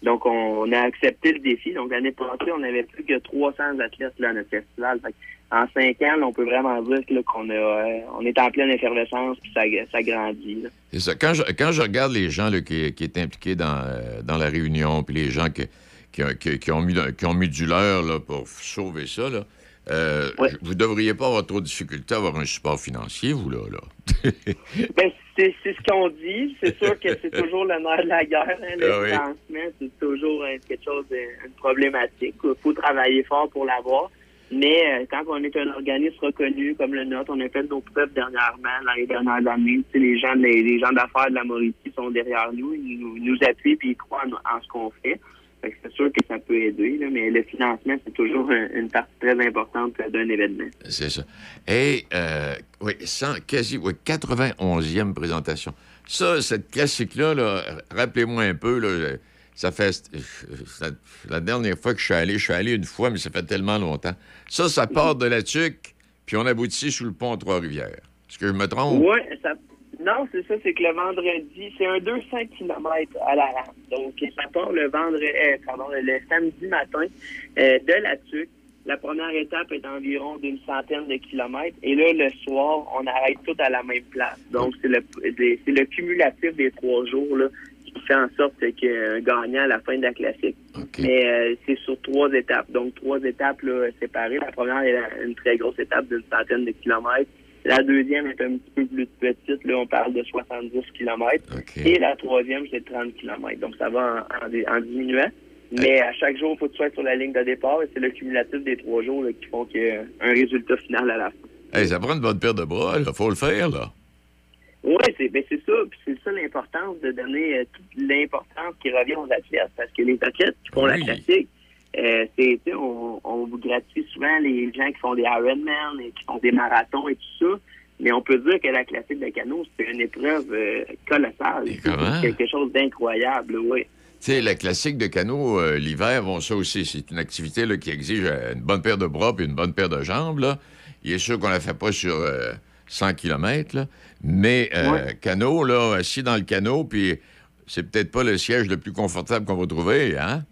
Donc, on, on a accepté le défi. Donc, l'année passée, on avait plus que 300 athlètes là, à notre festival. Fait en cinq ans, là, on peut vraiment dire qu'on a, euh, on est en pleine effervescence puis ça, ça grandit. C'est ça. Quand je, quand je regarde les gens là, qui, qui étaient impliqués dans, euh, dans la réunion, puis les gens qui, qui, ont- qui- qui ont mis, qui ont mis du leur là, pour sauver ça, là, euh, vous devriez pas avoir trop de difficultés à avoir un support financier, vous, là. là. Ben, c'est c'est ce qu'on dit. C'est sûr que c'est toujours le nerf de la guerre. hein, le Ah oui. financement, c'est toujours euh, quelque chose, de, une problématique. Il faut travailler fort pour l'avoir. Mais euh, quand on est un organisme reconnu comme le nôtre, on a fait nos preuves dernièrement, dans les dernières années. Tu sais, les gens, les, les gens d'affaires de la Mauricie sont derrière nous, ils nous, nous appuient puis ils croient en, en ce qu'on fait. C'est sûr que ça peut aider, là, mais le financement, c'est toujours un- une partie très importante euh, d'un événement. C'est ça. Et, euh, oui, 100, quasi, oui, 91e présentation. Ça, cette classique-là, là, rappelez-moi un peu, là, ça fait. ça- la dernière fois que je suis allé, je suis allé une fois, mais ça fait tellement longtemps. Ça, ça part de la tuque, puis on aboutit sous le pont Trois-Rivières. Est-ce que je me trompe? Oui, ça... non, c'est ça, c'est que le vendredi, c'est un 200 km à la rame. Donc, ça part le vendredi, euh, pardon, le samedi matin euh, de la TUC. La première étape est d'environ d'une centaine de kilomètres. Et là, le soir, on arrête tout à la même place. Donc, c'est le, c'est le cumulatif des trois jours là, qui fait en sorte qu'il y un gagnant à la fin de la classique. Mais euh, c'est sur trois étapes. Donc, trois étapes là, séparées. La première est une très grosse étape d'une centaine de kilomètres. La deuxième est un petit peu plus petite. Là, on parle de 70 kilomètres. Et la troisième, c'est 30 kilomètres. Donc, ça va en, en- en diminuant. Mais à chaque jour, il faut que tu sois sur la ligne de départ. Et c'est le cumulatif des trois jours là, qui font qu'il y a un résultat final à la fin. Hey, ça prend une bonne paire de bras, il faut le faire, là. Oui, c'est ben c'est ça. C'est ça l'importance de donner euh, toute l'importance qui revient aux athlètes. Parce que les athlètes qui font la classique, euh, c'est, on, on vous gratifie souvent les gens qui font des Ironman et qui font des marathons et tout ça. Mais on peut dire que la classique de canot, c'est une épreuve euh, colossale. comment? C'est quelque chose d'incroyable, oui. Tu sais, la classique de canot, euh, l'hiver, bon, ça aussi, c'est une activité là, qui exige une bonne paire de bras et une bonne paire de jambes. Là. Il est sûr qu'on la fait pas sur euh, 100 km, là. mais euh, canot, là, assis dans le canot, puis c'est peut-être pas le siège le plus confortable qu'on va trouver, hein?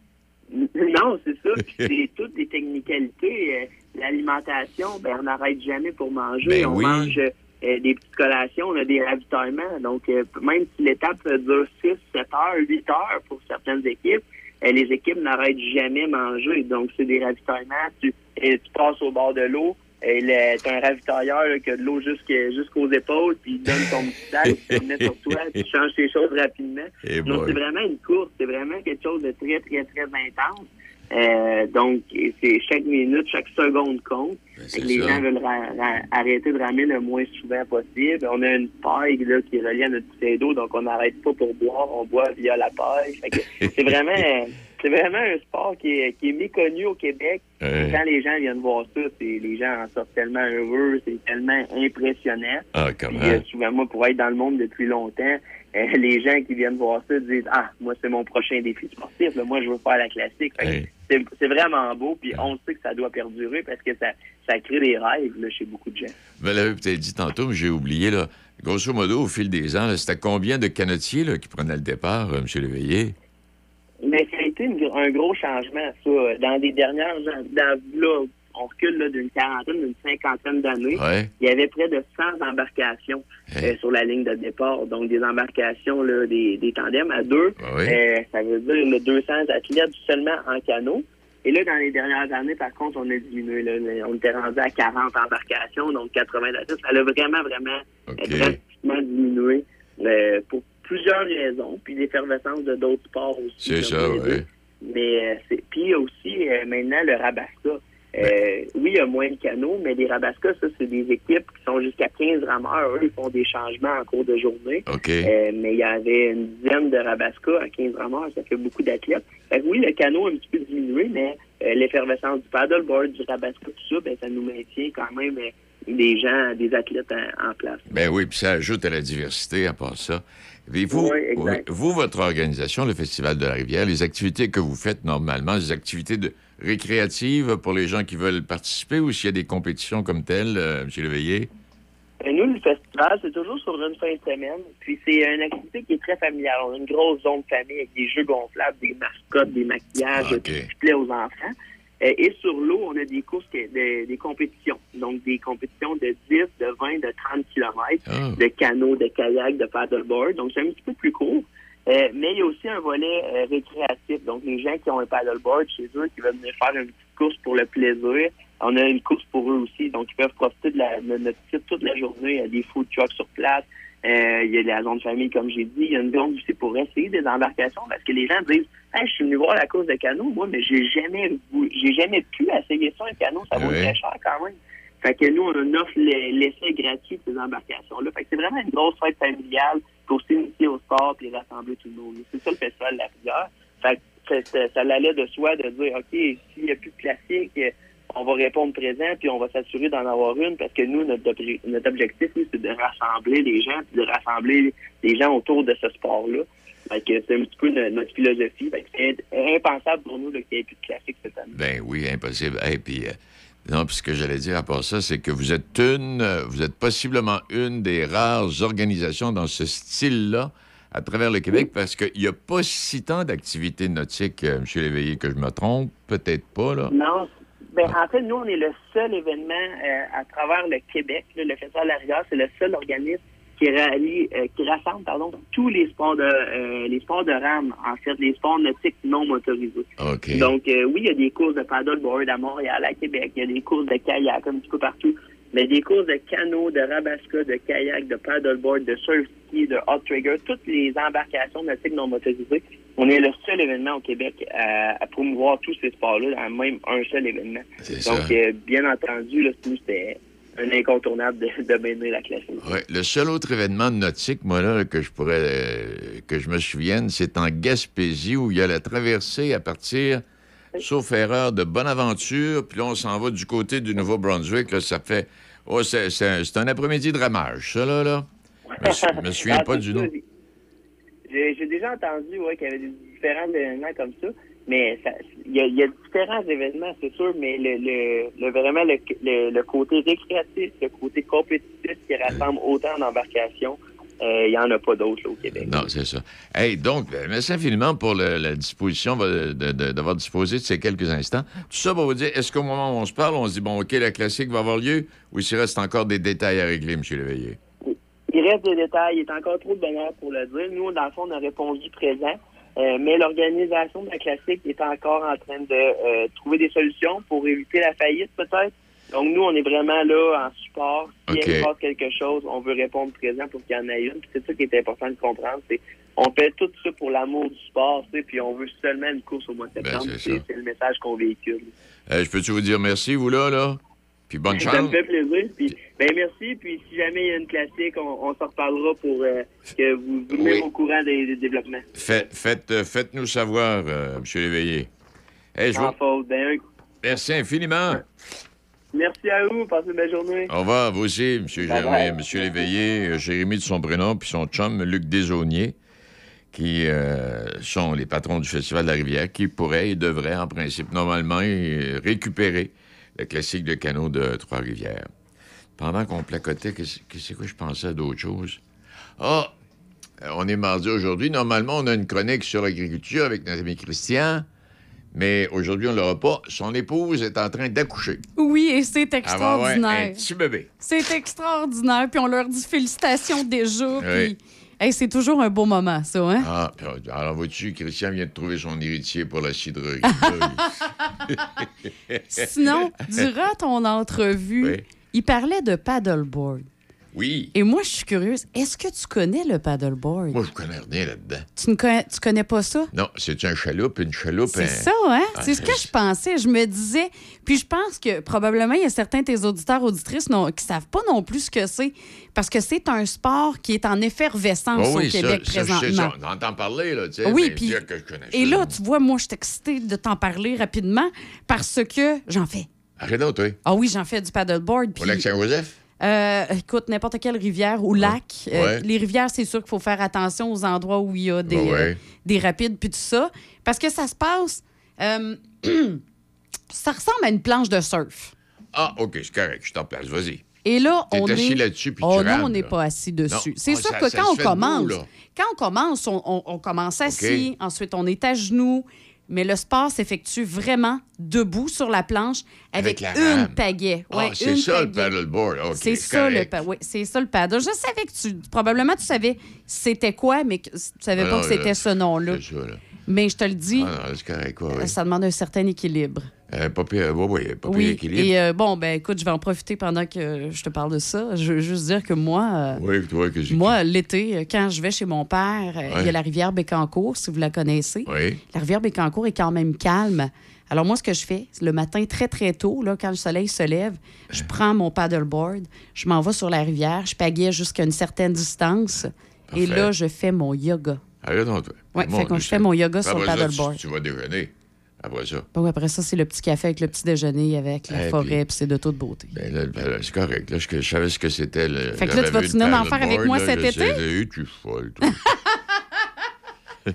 Non, c'est ça. C'est toutes les technicalités. Euh, L'alimentation, ben, on n'arrête jamais pour manger. Ben on oui. mange euh, des petites collations, on a des ravitaillements. Donc, euh, même si l'étape euh, dure 6, 7 heures, 8 heures pour certaines équipes, euh, les équipes n'arrêtent jamais manger. Donc, c'est des ravitaillements. Tu, euh, tu passes au bord de l'eau. Et t'as un ravitailleur là, qui a de l'eau jusqu'aux épaules, puis il donne ton petit sac, tu le mets sur toi, tu changes tes choses rapidement. Eh Donc, c'est vraiment une course, c'est vraiment quelque chose de très, très, très intense. Euh, donc, c'est chaque minute, chaque seconde compte. Que les ça. gens veulent arrêter de ramer le moins souvent possible. On a une paille là, qui est reliée à notre bouteille d'eau, donc on n'arrête pas pour boire, on boit via la paille. C'est vraiment, c'est vraiment un sport qui est, qui est méconnu au Québec. Quand les gens viennent voir ça, c'est, les gens en sortent tellement heureux, c'est tellement impressionnant. Ah, comment? Puis, euh, souvent, moi, pour être dans le monde depuis longtemps, euh, les gens qui viennent voir ça disent Ah, moi, c'est mon prochain défi sportif. là. Moi, je veux faire la classique. Hey. c'est, vraiment beau. Puis on sait que ça doit perdurer parce que ça, ça crée des rêves là, chez beaucoup de gens. Vous l'avez peut-être dit tantôt, mais j'ai oublié. Là. Grosso modo, au fil des ans, c'était combien de canotiers là, qui prenaient le départ, euh, M. Léveillé? Mais ça a été une- un gros changement, ça. Dans les dernières an- dans, là, on recule d'une quarantaine, d'une cinquantaine d'années. Ouais. Il y avait près de 100 embarcations euh, sur la ligne de départ. Donc, des embarcations, là, des, des tandems à deux. oui. Euh, ça veut dire là, 200 athlètes seulement en canot. Et là, dans les dernières années, par contre, on a diminué. Là, on était rendu à 40 embarcations, donc 80 athlètes. Ça a vraiment, vraiment euh, drastiquement diminué euh, pour plusieurs raisons. Puis l'effervescence de d'autres sports aussi. C'est ça, oui. Mais euh, c'est puis aussi euh, maintenant le Rabasca. Euh, Ben. oui, il y a moins de canots, mais les Rabasca, ça, c'est des équipes qui sont jusqu'à 15 rameurs. Eux, ils font des changements en cours de journée. OK. Euh, mais il y avait une dizaine de Rabasca à 15 rameurs. Ça fait beaucoup d'athlètes. Oui, le canot a un petit peu diminué, mais l'effervescence du paddleboard, du Rabasca, tout ça, ben, ça nous maintient quand même des gens, des athlètes en, en place. Ben oui, puis ça ajoute à la diversité à part ça. Et vous, Oui, vous, votre organisation, le Festival de la Rivière, les activités que vous faites normalement, les activités de, récréatives pour les gens qui veulent participer ou s'il y a des compétitions comme telles, euh, M. Léveillé? Et nous, le festival, c'est toujours sur une fin de semaine. Puis c'est une activité qui est très familiale. On a une grosse zone de famille avec des jeux gonflables, des mascottes, des maquillages, tout ce qui plaît aux enfants. Euh, et sur l'eau, on a des courses, des compétitions. Donc des compétitions de 10, de 20, de 30 kilomètres, Ah. de canot, de kayak, de paddleboard. Donc c'est un petit peu plus court. Euh, mais il y a aussi un volet euh, récréatif. Donc les gens qui ont un paddleboard chez eux, qui veulent venir faire une petite course pour le plaisir, on a une course pour eux aussi. Donc ils peuvent profiter de, la, de notre site toute la journée. Il y a des food trucks sur place. Euh, il y a la zone de famille, comme j'ai dit. Il y a une zone aussi pour essayer des embarcations parce que les gens disent Hey, je suis venu voir la course de canot, moi, mais j'ai jamais j'ai jamais pu essayer ça, un canot, ça vaut Oui. très cher quand même. Fait que nous, on offre le- l'essai gratuit de ces embarcations-là. Fait que c'est vraiment une grosse fête familiale pour s'initier au sport et rassembler tout le monde. C'est ça le festival de la rivière. Fait que ça, ça- ça allait de soi de dire, OK, s'il n'y a plus de classique, euh, on va répondre présent puis on va s'assurer d'en avoir une parce que nous, notre, notre objectif, c'est de rassembler les gens puis de rassembler les gens autour de ce sport-là. Fait que c'est un petit peu no- notre philosophie. C'est impensable pour nous qu'il n'y ait plus de classique cette année. Ben oui, impossible. Et puis, euh, non, puis ce que j'allais dire à part ça, c'est que vous êtes une, vous êtes possiblement une des rares organisations dans ce style-là à travers le Québec, parce qu'il n'y a pas si tant d'activités nautiques, euh, M. Léveillé, que je me trompe, peut-être pas, là. Non. Ben, en fait, nous, on est le seul événement euh, à travers le Québec. là, le Festival de la Rivière, c'est le seul organisme qui, rallie, euh, qui rassemble pardon, tous les sports de euh, les sports de rame, en fait, les sports nautiques non motorisés. OK. Donc, euh, oui, il y a des courses de paddleboard à Montréal, à Québec. Il y a des courses de kayak un petit peu partout. Mais des courses de canot, de rabasca, de kayak, de paddleboard, de surf ski, de hot trigger, toutes les embarcations nautiques non motorisées. On est le seul événement au Québec à, à promouvoir tous ces sports-là dans même un seul événement. C'est Donc, ça. euh, bien entendu, là, c'était un incontournable de, de mener la classique. Ouais, le seul autre événement nautique, moi, là, que je pourrais, euh, que je me souvienne, c'est en Gaspésie, où il y a la traversée à partir, sauf erreur, de Bonaventure, puis là, on s'en va du côté du Nouveau-Brunswick, ça fait... Oh, c'est c'est un, c'est un après-midi de ramage, ça, là, là. Je me, sou- me souviens Ah, pas du nom. J'ai déjà entendu ouais, qu'il y avait des différents événements comme ça, mais il y, a, il y a différents événements, c'est sûr, mais le, le, le- vraiment le, le, côté récréatif, le côté compétitif qui rassemble autant d'embarcations, il n'y en a pas d'autres au Québec. Non, c'est ça. Hey, donc, euh, merci infiniment pour le- la disposition d'avoir disposé de ces quelques instants. Tout ça pour vous dire, est-ce qu'au moment où on se parle, on se dit, bon, OK, la classique va avoir lieu, ou s'il reste encore des détails à régler, M. Léveillé? Il reste des détails, il est encore trop de bonheur pour le dire. Nous, dans le fond, on a répondu présent, euh, mais l'organisation de la classique est encore en train de euh, trouver des solutions pour éviter la faillite, peut-être. Donc, nous, on est vraiment là en support. Si OK. il se passe quelque chose, on veut répondre présent pour qu'il y en ait une. Puis C'est ça qui est important de comprendre. C'est on fait tout ça pour l'amour du sport, tu sais, puis on veut seulement une course au mois de septembre. Ben, c'est c'est le message qu'on véhicule. Euh, je peux-tu vous dire merci, vous, là, là? Puis bonne Ça me chance. fait plaisir. Puis, ben merci. Puis si jamais il y a une classique, on, on s'en reparlera pour euh, que vous vous mettez Oui. au courant des, des développements. Faites, faites, euh, faites-nous savoir, euh, M. Léveillé. Hey, je Sans vous- faute. Ben, un- Merci infiniment. Merci à vous. Passez une belle journée. Au revoir, vous aussi, M. Germain. M. Léveillé, euh, Jérémy de son prénom, puis son chum, Luc Desaunier, qui euh, sont les patrons du Festival de la Rivière, qui pourraient et devraient, en principe, normalement, euh, récupérer le classique de canot de Trois-Rivières. Pendant qu'on placotait, qu'est-ce que je pensais à d'autres choses? Ah! euh, On est mardi aujourd'hui. Normalement, on a une chronique sur l'agriculture avec notre ami Christian, mais aujourd'hui, on ne l'aura pas. Son épouse est en train d'accoucher. Oui, et c'est va avoir un extraordinaire. petit bébé. C'est extraordinaire. Puis on leur dit félicitations déjà. Oui. Puis hey, c'est toujours un beau moment, ça, hein? Ah, alors vois-tu, Christian vient de trouver son héritier pour la cidrerie. Sinon, durant ton entrevue, Oui. il parlait de paddleboard. Oui. Et moi, je suis curieuse. Est-ce que tu connais le paddleboard? Moi, je connais rien là-dedans. Tu ne connais, tu connais pas ça? Non, c'est un chaloupe, une chaloupe. C'est un- ça, hein? Ah, c'est ce que je pensais. Je me disais. Puis je pense que probablement, il y a certains de tes auditeurs, auditrices non, qui savent pas non plus ce que c'est. Parce que c'est un sport qui est en effervescence Oh oui, au ça, Québec ça, présentement. On entend parler, là, tu sais. Oui, puis- Et ça, là, tu vois, moi, je suis excitée de t'en parler rapidement parce que j'en fais. Arrête donc, toi. Ah oui, j'en fais du paddleboard. Au lac Saint-Joseph? Euh, écoute, n'importe quelle rivière ou lac. euh, les rivières, c'est sûr qu'il faut faire attention aux endroits où il y a des, Ouais, euh, des rapides puis tout ça. Parce que ça se passe. ça ressemble à une planche de surf. Ah, OK, c'est correct, je t'en place, vas-y. Et là, T'es on assis est. là-dessus, puis oh tu non, rames, on n'est pas assis dessus. Non. C'est Ah, sûr ça- que ça quand on commence, quand on commence, on, on- on commence assis, ensuite on est à genoux. Mais le sport s'effectue vraiment debout sur la planche avec, Avec la une rame. pagaie. Ah, c'est ça, le paddleboard. OK, c'est ça, le pa- oui, ça le paddle. Je savais que tu. Probablement, tu savais c'était quoi, mais que, tu savais Ah pas non, que c'était ce nom-là. Mais je te le dis, Ah non, correct, ouais. ça demande un certain équilibre. Euh, pas pire, oui, oui, pas pire oui. équilibre. Et euh, bon, ben écoute, je vais en profiter pendant que je te parle de ça. Je veux juste dire que moi. euh, Oui, toi, que j'ai... Moi, l'été, quand je vais chez mon père, il y a la rivière Bécancour, si vous la connaissez. Oui. La rivière Bécancour est quand même calme. Alors, moi, ce que je fais, le matin, très, très tôt, là, quand le soleil se lève, je prends mon paddleboard, je m'en vais sur la rivière, je pagaie jusqu'à une certaine distance, et là, je fais mon yoga. Donc, toi. Ouais, Mon fait Dieu, je fais mon yoga sur le ça, paddleboard. Tu, tu vas déjeuner. Après ça. Bon, après ça, c'est le petit café avec le petit déjeuner, avec la Eh, forêt, puis c'est de toute beauté. Ben là, ben là, c'est correct. Là, je, je savais ce que c'était. le- Fait que là, tu vas vu continuer le d'en faire avec moi cet été? sais, tu es folle, toi.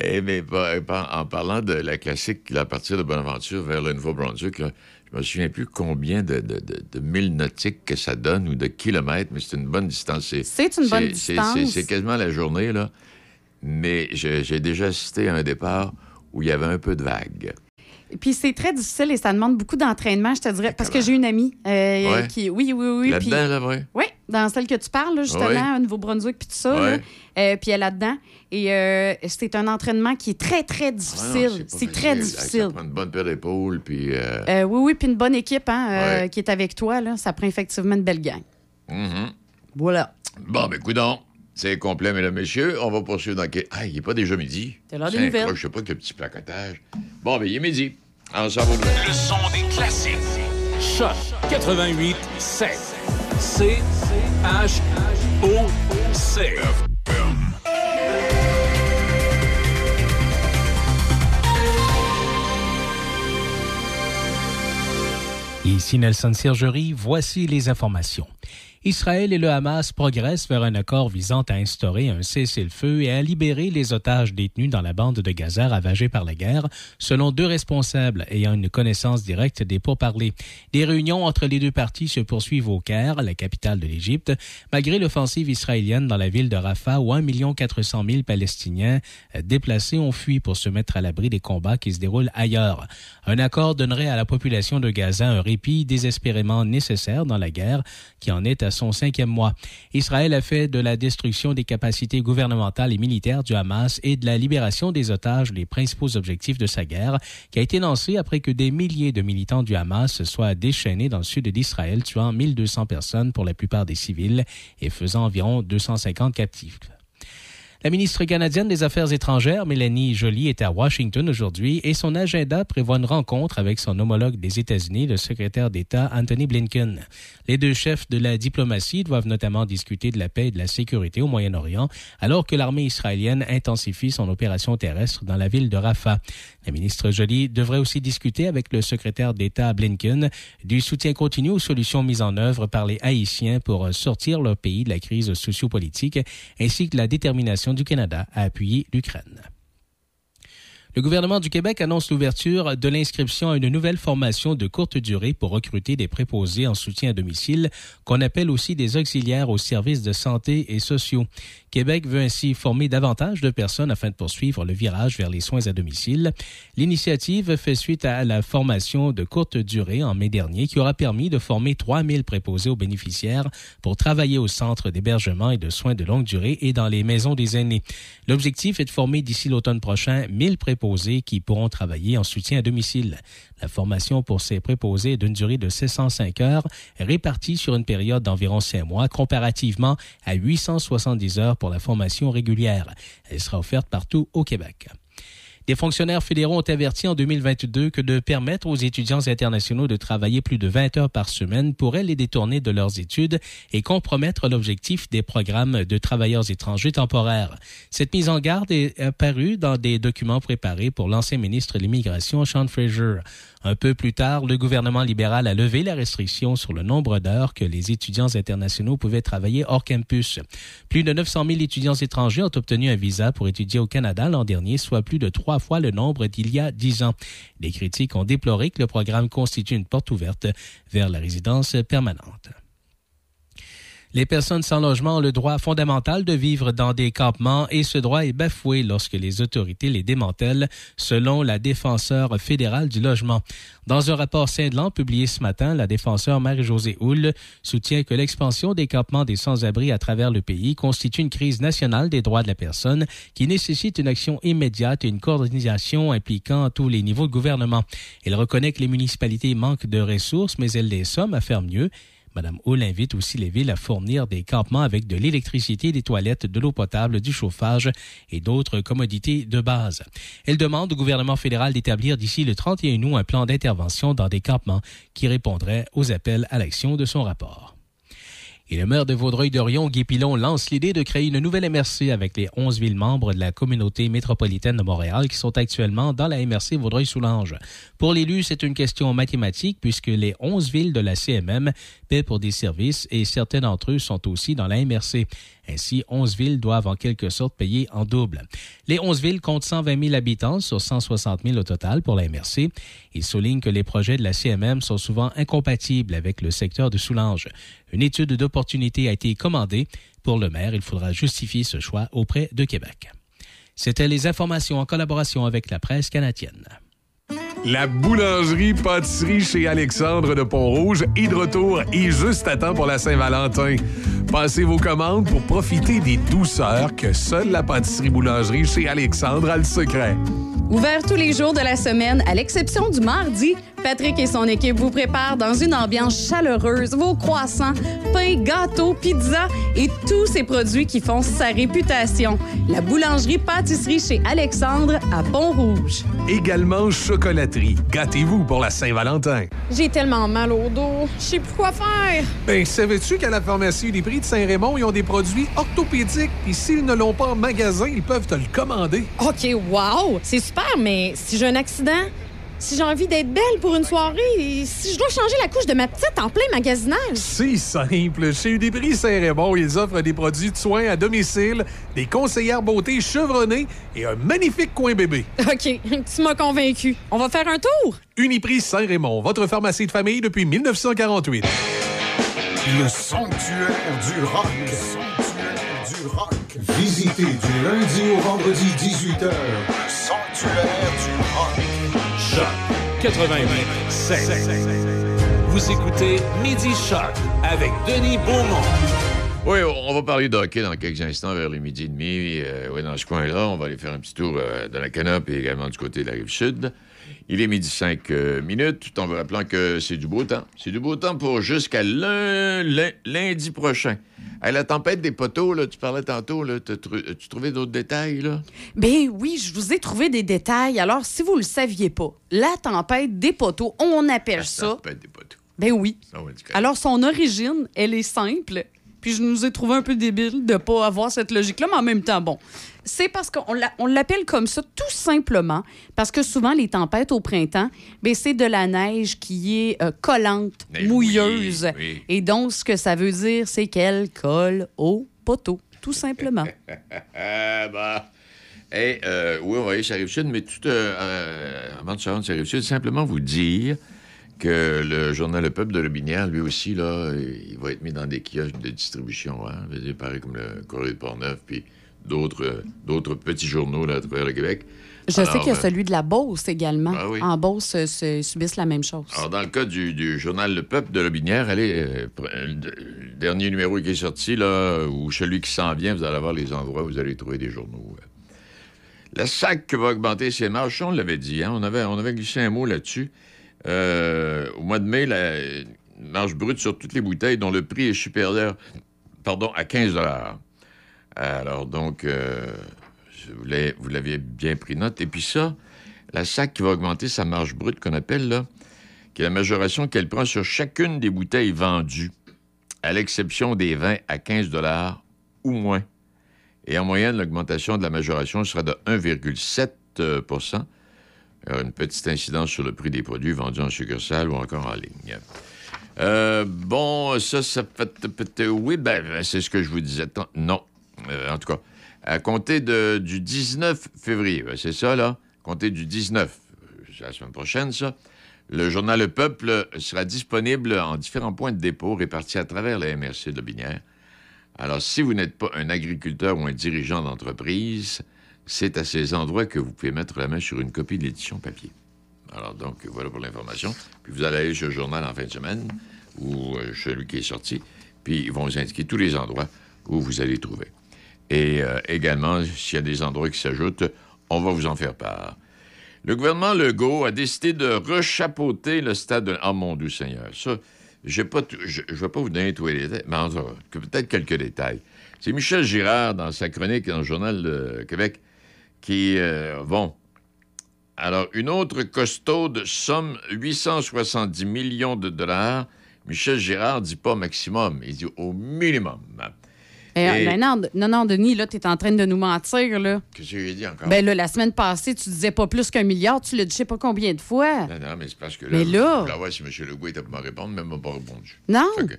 Eh, mais pas- en parlant de la classique, là, à partir de Bonaventure vers le Nouveau-Brunswick, je me souviens plus combien de, de, de- de milles nautiques que ça donne ou de kilomètres, mais c'est une bonne distance. C'est une bonne c'est- distance. c'est- C'est quasiment la journée, là. Mais j'ai déjà assisté à un départ où il y avait un peu de vague. Puis c'est très difficile et ça demande beaucoup d'entraînement, je te dirais, parce que j'ai une amie euh, Ouais. qui... Oui, oui, oui. Là-dedans, puis- là. Oui, dans celle que tu parles, là, justement, Ouais. au Nouveau-Brunswick, puis tout ça. Ouais. là. Euh, puis elle est là-dedans. Et euh, c'est un entraînement qui est très, très Ah difficile. c'est très difficile. Ça prend une bonne paire d'épaules, puis... oui, oui, puis une bonne équipe hein, qui est avec toi, là, ça prend effectivement une belle gang. mhm. Voilà. Bon, ben, coudons. C'est complet, mesdames, messieurs. On va poursuivre dans... quel- Ah, il n'est pas déjà midi. C'est l'heure des nouvelles. Je sais pas quel petit placotage. Bon, ben, il est midi. On s'en va Le son des classiques. Choc 88 7. C H O C. Ici Nelson Sergerie, voici les informations. Israël et le Hamas progressent vers un accord visant à instaurer un cessez-le-feu et à libérer les otages détenus dans la bande de Gaza ravagée par la guerre, selon deux responsables ayant une connaissance directe des pourparlers. Des réunions entre les deux parties se poursuivent au Caire, la capitale de l'Égypte, malgré l'offensive israélienne dans la ville de Rafah où 1 400 000 Palestiniens euh, déplacés ont fui pour se mettre à l'abri des combats qui se déroulent ailleurs. Un accord donnerait à la population de Gaza un répit désespérément nécessaire dans la guerre qui en est à son cinquième mois. Israël a fait de la destruction des capacités gouvernementales et militaires du Hamas et de la libération des otages les principaux objectifs de sa guerre, qui a été lancée après que des milliers de militants du Hamas soient déchaînés dans le sud d'Israël, tuant 1200 personnes pour la plupart des civils et faisant environ 250 captifs. La ministre canadienne des Affaires étrangères, Mélanie Joly, est à Washington aujourd'hui et son agenda prévoit une rencontre avec son homologue des États-Unis, le secrétaire d'État Anthony Blinken. Les deux chefs de la diplomatie doivent notamment discuter de la paix et de la sécurité au Moyen-Orient, alors que l'armée israélienne intensifie son opération terrestre dans la ville de Rafah. La ministre Joly devrait aussi discuter avec le secrétaire d'État Blinken du soutien continu aux solutions mises en œuvre par les Haïtiens pour sortir leur pays de la crise sociopolitique, ainsi que la détermination du Canada à appuyer l'Ukraine. Le gouvernement du Québec annonce l'ouverture de l'inscription à une nouvelle formation de courte durée pour recruter des préposés en soutien à domicile, qu'on appelle aussi des auxiliaires aux services de santé et sociaux. Québec veut ainsi former davantage de personnes afin de poursuivre le virage vers les soins à domicile. L'initiative fait suite à la formation de courte durée en mai dernier qui aura permis de former 3000 préposés aux bénéficiaires pour travailler au centre d'hébergement et de soins de longue durée et dans les maisons des aînés. L'objectif est de former d'ici l'automne prochain 1000 préposés qui pourront travailler en soutien à domicile. La formation pour ces préposés est d'une durée de 705 heures, répartie sur une période d'environ 5 mois, comparativement à 870 heures pour la formation régulière. Elle sera offerte partout au Québec. Des fonctionnaires fédéraux ont averti en 2022 que de permettre aux étudiants internationaux de travailler plus de 20 heures par semaine pourrait les détourner de leurs études et compromettre l'objectif des programmes de travailleurs étrangers temporaires. Cette mise en garde est apparue dans des documents préparés pour l'ancien ministre de l'Immigration, Sean Fraser. Un peu plus tard, le gouvernement libéral a levé la restriction sur le nombre d'heures que les étudiants internationaux pouvaient travailler hors campus. Plus de 900 000 étudiants étrangers ont obtenu un visa pour étudier au Canada l'an dernier, soit plus de trois fois le nombre d'il y a dix ans. Les critiques ont déploré que le programme constitue une porte ouverte vers la résidence permanente. Les personnes sans logement ont le droit fondamental de vivre dans des campements et ce droit est bafoué lorsque les autorités les démantèlent, selon la défenseur fédérale du logement. Dans un rapport cinglant publié ce matin, la défenseur Marie-Josée Houle soutient que l'expansion des campements des sans-abri à travers le pays constitue une crise nationale des droits de la personne qui nécessite une action immédiate et une coordination impliquant tous les niveaux de gouvernement. Elle reconnaît que les municipalités manquent de ressources, mais elle les somme à faire mieux Mme Hull invite aussi les villes à fournir des campements avec de l'électricité, des toilettes, de l'eau potable, du chauffage et d'autres commodités de base. Elle demande au gouvernement fédéral d'établir d'ici le 31 août un plan d'intervention dans des campements qui répondrait aux appels à l'action de son rapport. Et le maire de Vaudreuil-Dorion, Guy Pilon, lance l'idée de créer une nouvelle MRC avec les 11 villes membres de la communauté métropolitaine de Montréal qui sont actuellement dans la MRC Vaudreuil-Soulanges. Pour l'élu, c'est une question mathématique puisque les 11 villes de la CMM paient pour des services et certains d'entre eux sont aussi dans la MRC. Ainsi, 11 villes doivent en quelque sorte payer en double. Les 11 villes comptent 120 000 habitants sur 160 000 au total pour la MRC. Il souligne que les projets de la CMM sont souvent incompatibles avec le secteur de Soulanges. Une étude d'opportunité a été commandée. Pour le maire, il faudra justifier ce choix auprès de Québec. C'était les informations en collaboration avec la presse canadienne. La boulangerie pâtisserie chez Alexandre de Pont-Rouge est de retour et juste à temps pour la Saint-Valentin. Passez vos commandes pour profiter des douceurs que seule la pâtisserie boulangerie chez Alexandre a le secret. Ouvert tous les jours de la semaine, à l'exception du mardi, Patrick et son équipe vous préparent dans une ambiance chaleureuse vos croissants, pains, gâteaux, pizzas et tous ces produits qui font sa réputation. La boulangerie-pâtisserie chez Alexandre à Pont-Rouge. Également chocolaterie. Gâtez-vous pour la Saint-Valentin. J'ai tellement mal au dos, je sais plus quoi faire. Ben, savais-tu qu'à la pharmacie des prix de Saint-Raymond, ils ont des produits orthopédiques? Et s'ils ne l'ont pas en magasin, ils peuvent te le commander. OK, wow! C'est super, mais si j'ai un accident, si j'ai envie d'être belle pour une soirée, si je dois changer la couche de ma petite en plein magasinage. C'est simple. Chez Uniprix Saint-Raymond, ils offrent des produits de soins à domicile, des conseillères beauté chevronnées et un magnifique coin bébé. OK, tu m'as convaincu. On va faire un tour? Uniprix Saint-Raymond, votre pharmacie de famille depuis 1948. Le sanctuaire du rock. Le sanctuaire du rock. Visitez du lundi au vendredi 18h. Sanctuaire du rock. Choc 88 Vous écoutez Midi Choc avec Denis Beaumont. Oui, on va parler de hockey dans quelques instants vers le midi et demi. Euh, oui, dans ce coin-là, on va aller faire un petit tour euh, de la canopée et également du côté de la rive sud. Il est midi 5 minutes, tout en vous rappelant que c'est du beau temps. C'est du beau temps pour jusqu'à lun- lun- lundi prochain. À la tempête des poteaux, là, tu parlais tantôt, là, tu trouvais d'autres détails, là? Ben oui, je vous ai trouvé des détails. Alors, si vous le saviez pas, la tempête des poteaux, on appelle ça. tempête des poteaux. Ben oui. Alors, son origine, elle est simple. Puis je nous ai trouvé un peu débile de pas avoir cette logique-là, mais en même temps, bon. C'est parce qu'on l'a- on l'appelle comme ça tout simplement parce que souvent, les tempêtes au printemps, ben, c'est de la neige qui est euh, collante, Neige mouilleuse. oui. Et donc, ce que ça veut dire, c'est qu'elle colle au poteau, tout simplement. Ah, bah. Hey, euh, oui, on va aller sur mais tout, euh, euh, avant de se rendre sur simplement vous dire que le journal Le Peuple de Lobinière, lui aussi, là, il va être mis dans des kiosques de distribution. Hein? Pareil comme le Courrier de Portneuf, puis d'autres, euh, d'autres petits journaux là, à travers le Québec. Je sais qu'il y a euh, celui de la Beauce également. Ah oui. En Beauce, euh, se- subissent la même chose. Alors, dans le cas du, du journal Le Peuple de Lobinière, allez, euh, le, dernier numéro qui est sorti, là, ou celui qui s'en vient, vous allez voir les endroits où vous allez trouver des journaux. La SAC va augmenter ses marges, on l'avait dit, hein, on, avait, on avait glissé un mot là-dessus. Euh, au mois de mai, la marge brute sur toutes les bouteilles dont le prix est supérieur pardon, à 15 Alors, donc, euh, vous l'aviez bien pris note. Et puis ça, la SAC qui va augmenter sa marge brute, qu'on appelle, là, qui est la majoration qu'elle prend sur chacune des bouteilles vendues, à l'exception des vins à 15 ou moins. Et en moyenne, l'augmentation de la majoration sera de 1,7 euh, Alors, une petite incidence sur le prix des produits vendus en succursale ou encore en ligne. Euh, bon, ça, ça peut... Oui, ben, c'est ce que je vous disais. Non, Euh, en tout cas, à compter du 19 février, ben, c'est ça, là, compter du 19, euh, c'est la semaine prochaine, ça, le journal Le Peuple sera disponible en différents points de dépôt répartis à travers la MRC de Binière. Alors, si vous n'êtes pas un agriculteur ou un dirigeant d'entreprise, c'est à ces endroits que vous pouvez mettre la main sur une copie de l'édition papier. Alors, donc, voilà pour l'information. Puis vous allez aller sur le journal en fin de semaine, ou euh, celui qui est sorti, puis ils vont vous indiquer tous les endroits où vous allez trouver. Et euh, également, s'il y a des endroits qui s'ajoutent, on va vous en faire part. Le gouvernement Legault a décidé de rechapeauter le stade de... Ah, mon doux Seigneur, ça, je ne vais pas vous donner tous les détails, mais peut-être quelques détails. C'est Michel Girard, dans sa chronique dans le Journal de Québec, qui... euh, bon, alors, une autre costaude somme 870 millions de dollars. Michel Girard dit pas maximum, il dit au minimum. Eh, Et- ben non, non, non, Denis, là, tu es en train de nous mentir, là. Qu'est-ce que j'ai dit encore? Ben là, la semaine passée, tu disais pas plus qu'un milliard, tu l'as dit je sais pas combien de fois. Non, non, mais c'est parce que là, Mais là- voulais voir si M. Legault était pour me répondre, mais il m'a pas répondu. Non. Que-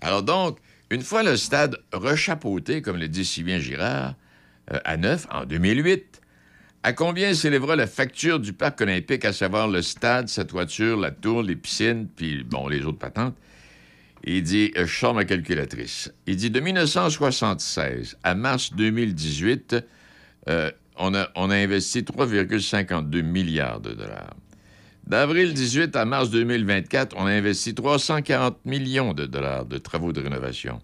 alors donc, une fois le stade rechapeauté, comme le dit si bien Girard, euh, à neuf, en 2008, à combien s'élèvera la facture du parc olympique, à savoir le stade, sa toiture, la tour, les piscines, puis, bon, les autres patentes? Il dit, euh, je sors ma calculatrice. Il dit, de 1976 à mars 2018, euh, on, a, on a investi 3,52 milliards de dollars. D'avril 18 à mars 2024, on a investi 340 millions de dollars de travaux de rénovation.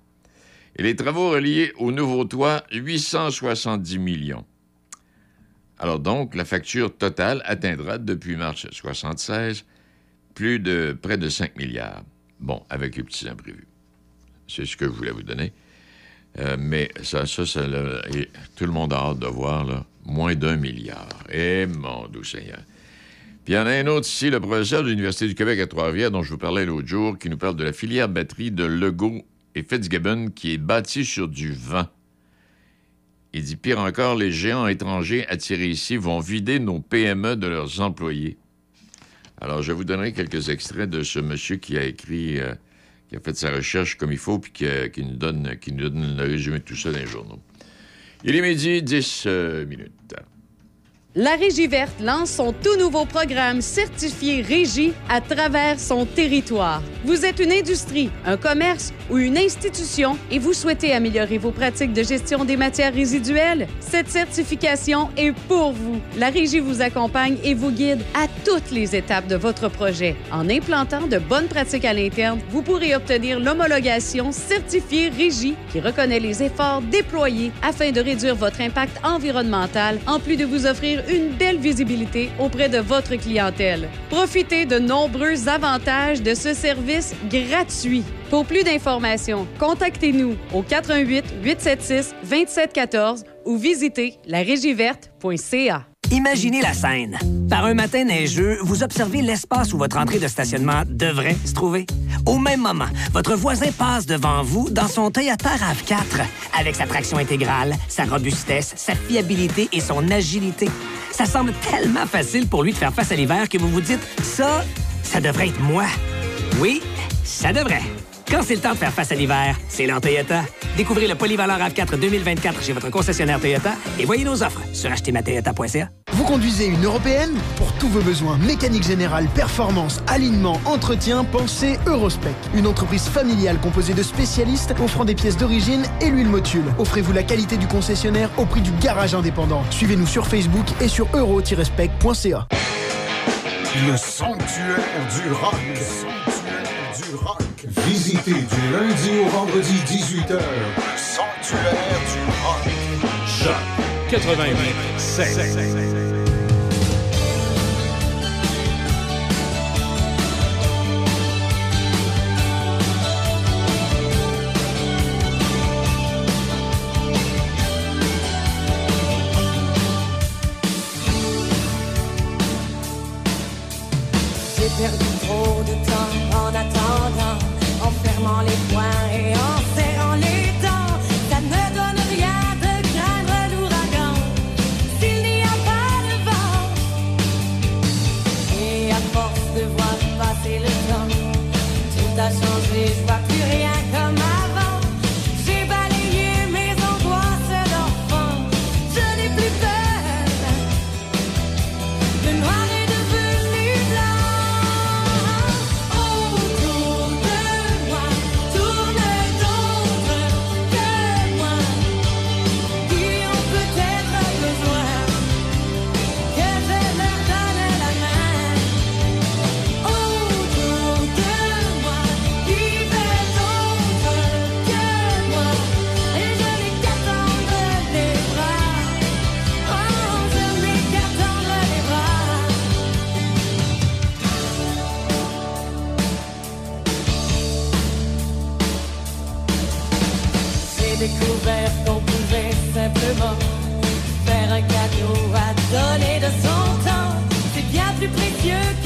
Et les travaux reliés au nouveau toit, 870 millions. Alors donc, la facture totale atteindra depuis mars 76 plus de près de 5 milliards. Bon, avec les petits imprévus. C'est ce que je voulais vous donner. Euh, mais ça, ça, ça, tout le monde a hâte de voir, moins d'un milliard. Eh, mon doux Seigneur. Puis il y en a un autre ici, le professeur de l'Université du Québec à Trois-Rivières, dont je vous parlais l'autre jour, qui nous parle de la filière batterie de Legault et Fitzgibbon, qui est bâtie sur du vent. Il dit, pire encore, les géants étrangers attirés ici vont vider nos PME de leurs employés. Alors, je vous donnerai quelques extraits de ce monsieur qui a écrit, euh, qui a fait sa recherche comme il faut, puis qui, euh, qui nous, donne, qui nous donne le résumé de tout ça dans les journaux. Il est midi, 10 euh, minutes. La Régie verte lance son tout nouveau programme certifié Régie à travers son territoire. Vous êtes une industrie, un commerce ou une institution et vous souhaitez améliorer vos pratiques de gestion des matières résiduelles? Cette certification est pour vous. La Régie vous accompagne et vous guide à toutes les étapes de votre projet. En implantant de bonnes pratiques à l'interne, vous pourrez obtenir l'homologation certifiée Régie qui reconnaît les efforts déployés afin de réduire votre impact environnemental en plus de vous offrir une belle visibilité auprès de votre clientèle. Profitez de nombreux avantages de ce service gratuit. Pour plus d'informations, contactez-nous au 88 876 2714 ou visitez larégieverte.ca. Imaginez la scène. Par un matin neigeux, vous observez l'espace où votre entrée de stationnement devrait se trouver. Au même moment, votre voisin passe devant vous dans son Toyota RAV4 avec sa traction intégrale, sa robustesse, sa fiabilité et son agilité. Ça semble tellement facile pour lui de faire face à l'hiver que vous vous dites ça, ça devrait être moi. Oui, ça devrait. Quand c'est le temps de faire face à l'hiver, c'est l'heure Toyota. Découvrez le Polyvaleur RAV4 2024 chez votre concessionnaire Toyota et voyez nos offres sur achetermatoyota.ca. Vous conduisez une européenne Pour tous vos besoins mécanique générale, performance, alignement, entretien, pensez Eurospec. Une entreprise familiale composée de spécialistes offrant des pièces d'origine et l'huile motule. Offrez-vous la qualité du concessionnaire au prix du garage indépendant. Suivez-nous sur Facebook et sur euro-spec.ca. Le sanctuaire du rock. Le sanctuaire du rock. Visitez du lundi au vendredi 18h. Sanctuaire du rock. Choc 88 7. J'ai perdu les poings et en simplement faire un cadeau à donner de son temps. C'est bien plus précieux qu'un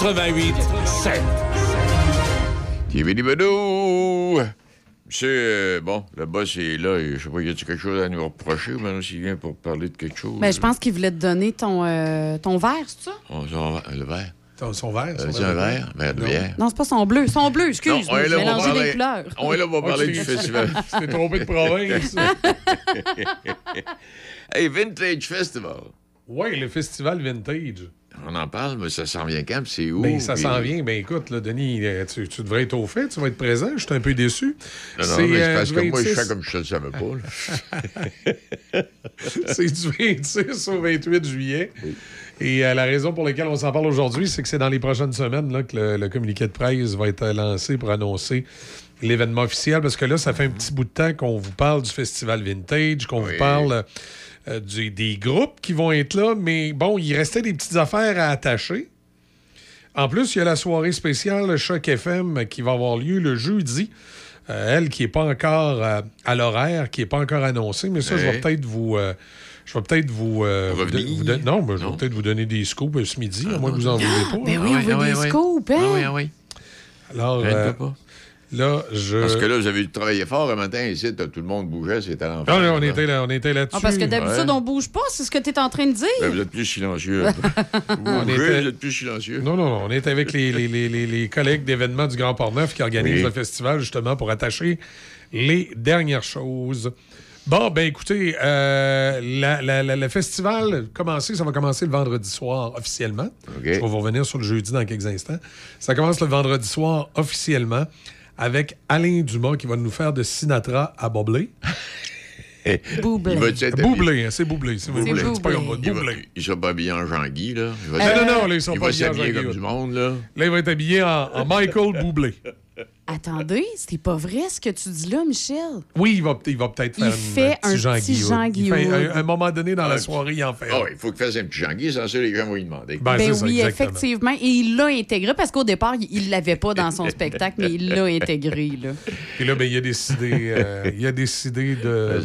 88 7. Kibidi-badou! Monsieur, euh, bon, le boss est là. et Je sais pas, y a-tu quelque chose à nous reprocher ou maintenant s'il vient pour parler de quelque chose? Ben, je pense qu'il voulait te donner ton, euh, ton verre, c'est ça? On, on- le verre. Son, son verre. Euh, son c'est un verre? Verre de Non. bière. Non, c'est pas son bleu. Son bleu, excuse. Non, on est là J'ai pour mélangé parler- les couleurs. On est là pour parler tu du festival. tu t'es trompé de province. hey, Vintage Festival. Oui, le festival vintage. On en parle, mais ça s'en vient quand? C'est où? Ben, ça puis- s'en vient. Ben, écoute, là, Denis, euh, tu, tu devrais être au fait. Tu vas être présent. Je suis un peu déçu. Non, non, C'est, mais c'est euh, parce que moi, je 26 fais comme je ne le savais pas. c'est du 26 au 28 juillet. Et euh, la raison pour laquelle on s'en parle aujourd'hui, c'est que c'est dans les prochaines semaines là, que le, le communiqué de presse va être lancé pour annoncer l'événement officiel. Parce que là, ça fait un petit bout de temps qu'on vous parle du festival Vintage, qu'on vous parle euh, du- des groupes qui vont être là. Mais bon, il restait des petites affaires à attacher. En plus, il y a la soirée spéciale Choc FM qui va avoir lieu le jeudi. Euh, elle qui n'est pas encore euh, à l'horaire, qui n'est pas encore annoncée, mais ça, je vais peut-être vous. euh, je vais peut-être vous. euh, vous Revenir. don- vous don- non, mais je vais peut-être vous donner des scoops euh, ce midi, à moins que vous en vouliez pas. Ben oui, on veut des scoops, hein? Ah oui, ah oui. Alors, euh, pas. Là, je. Parce que là, vous avez dû travailler fort un matin ici, tout le monde bougeait, c'était l'enfer. Non, non, on était là, on était là-dessus. Ah, parce que d'habitude, Ouais. on bouge pas, c'est ce que tu es en train de dire. Ben, vous êtes plus silencieux. vous On bougez, était- vous êtes plus silencieux. Non, non, non. On est avec les, les- les- les- les collègues d'événements du Grand Port-Neuf qui organisent Oui. le festival justement pour attacher les dernières choses. Bon, ben écoutez, euh, la- la- la- le festival, commencer, ça va commencer le vendredi soir officiellement. Je vais vous revenir sur le jeudi dans quelques instants. Ça commence le vendredi soir officiellement avec Alain Dumas qui va nous faire de Sinatra à Boblé. Boublé. Il va-tu être Boublé, hein, c'est Boublé. C'est Boublé. c'est pas comme Il va- Boublé. Il sera pas habillé en Jean-Guy, là. Il va s'habiller- non, non, là, ils sont il pas va habillés en s'habiller Jean-Guy, comme là. du monde, là. Là, il va être habillé en, en Michael Boublé. Attendez, c'était pas vrai ce que tu dis là, Michel. Oui, il va, il va peut-être Il faire fait un, un petit Jean petit Guillaume. Jean Il fait- un, un moment donné dans la soirée, il en fait. Oui, il faut qu'il fasse un petit Jean-Guy, sans ça, les gens vont lui demander. Ben, Ben c'est ça, oui, effectivement. Et il l'a intégré parce qu'au départ, il l'avait pas dans son spectacle, mais il l'a intégré. Là. Puis là, ben, il a décidé, euh, il a décidé de.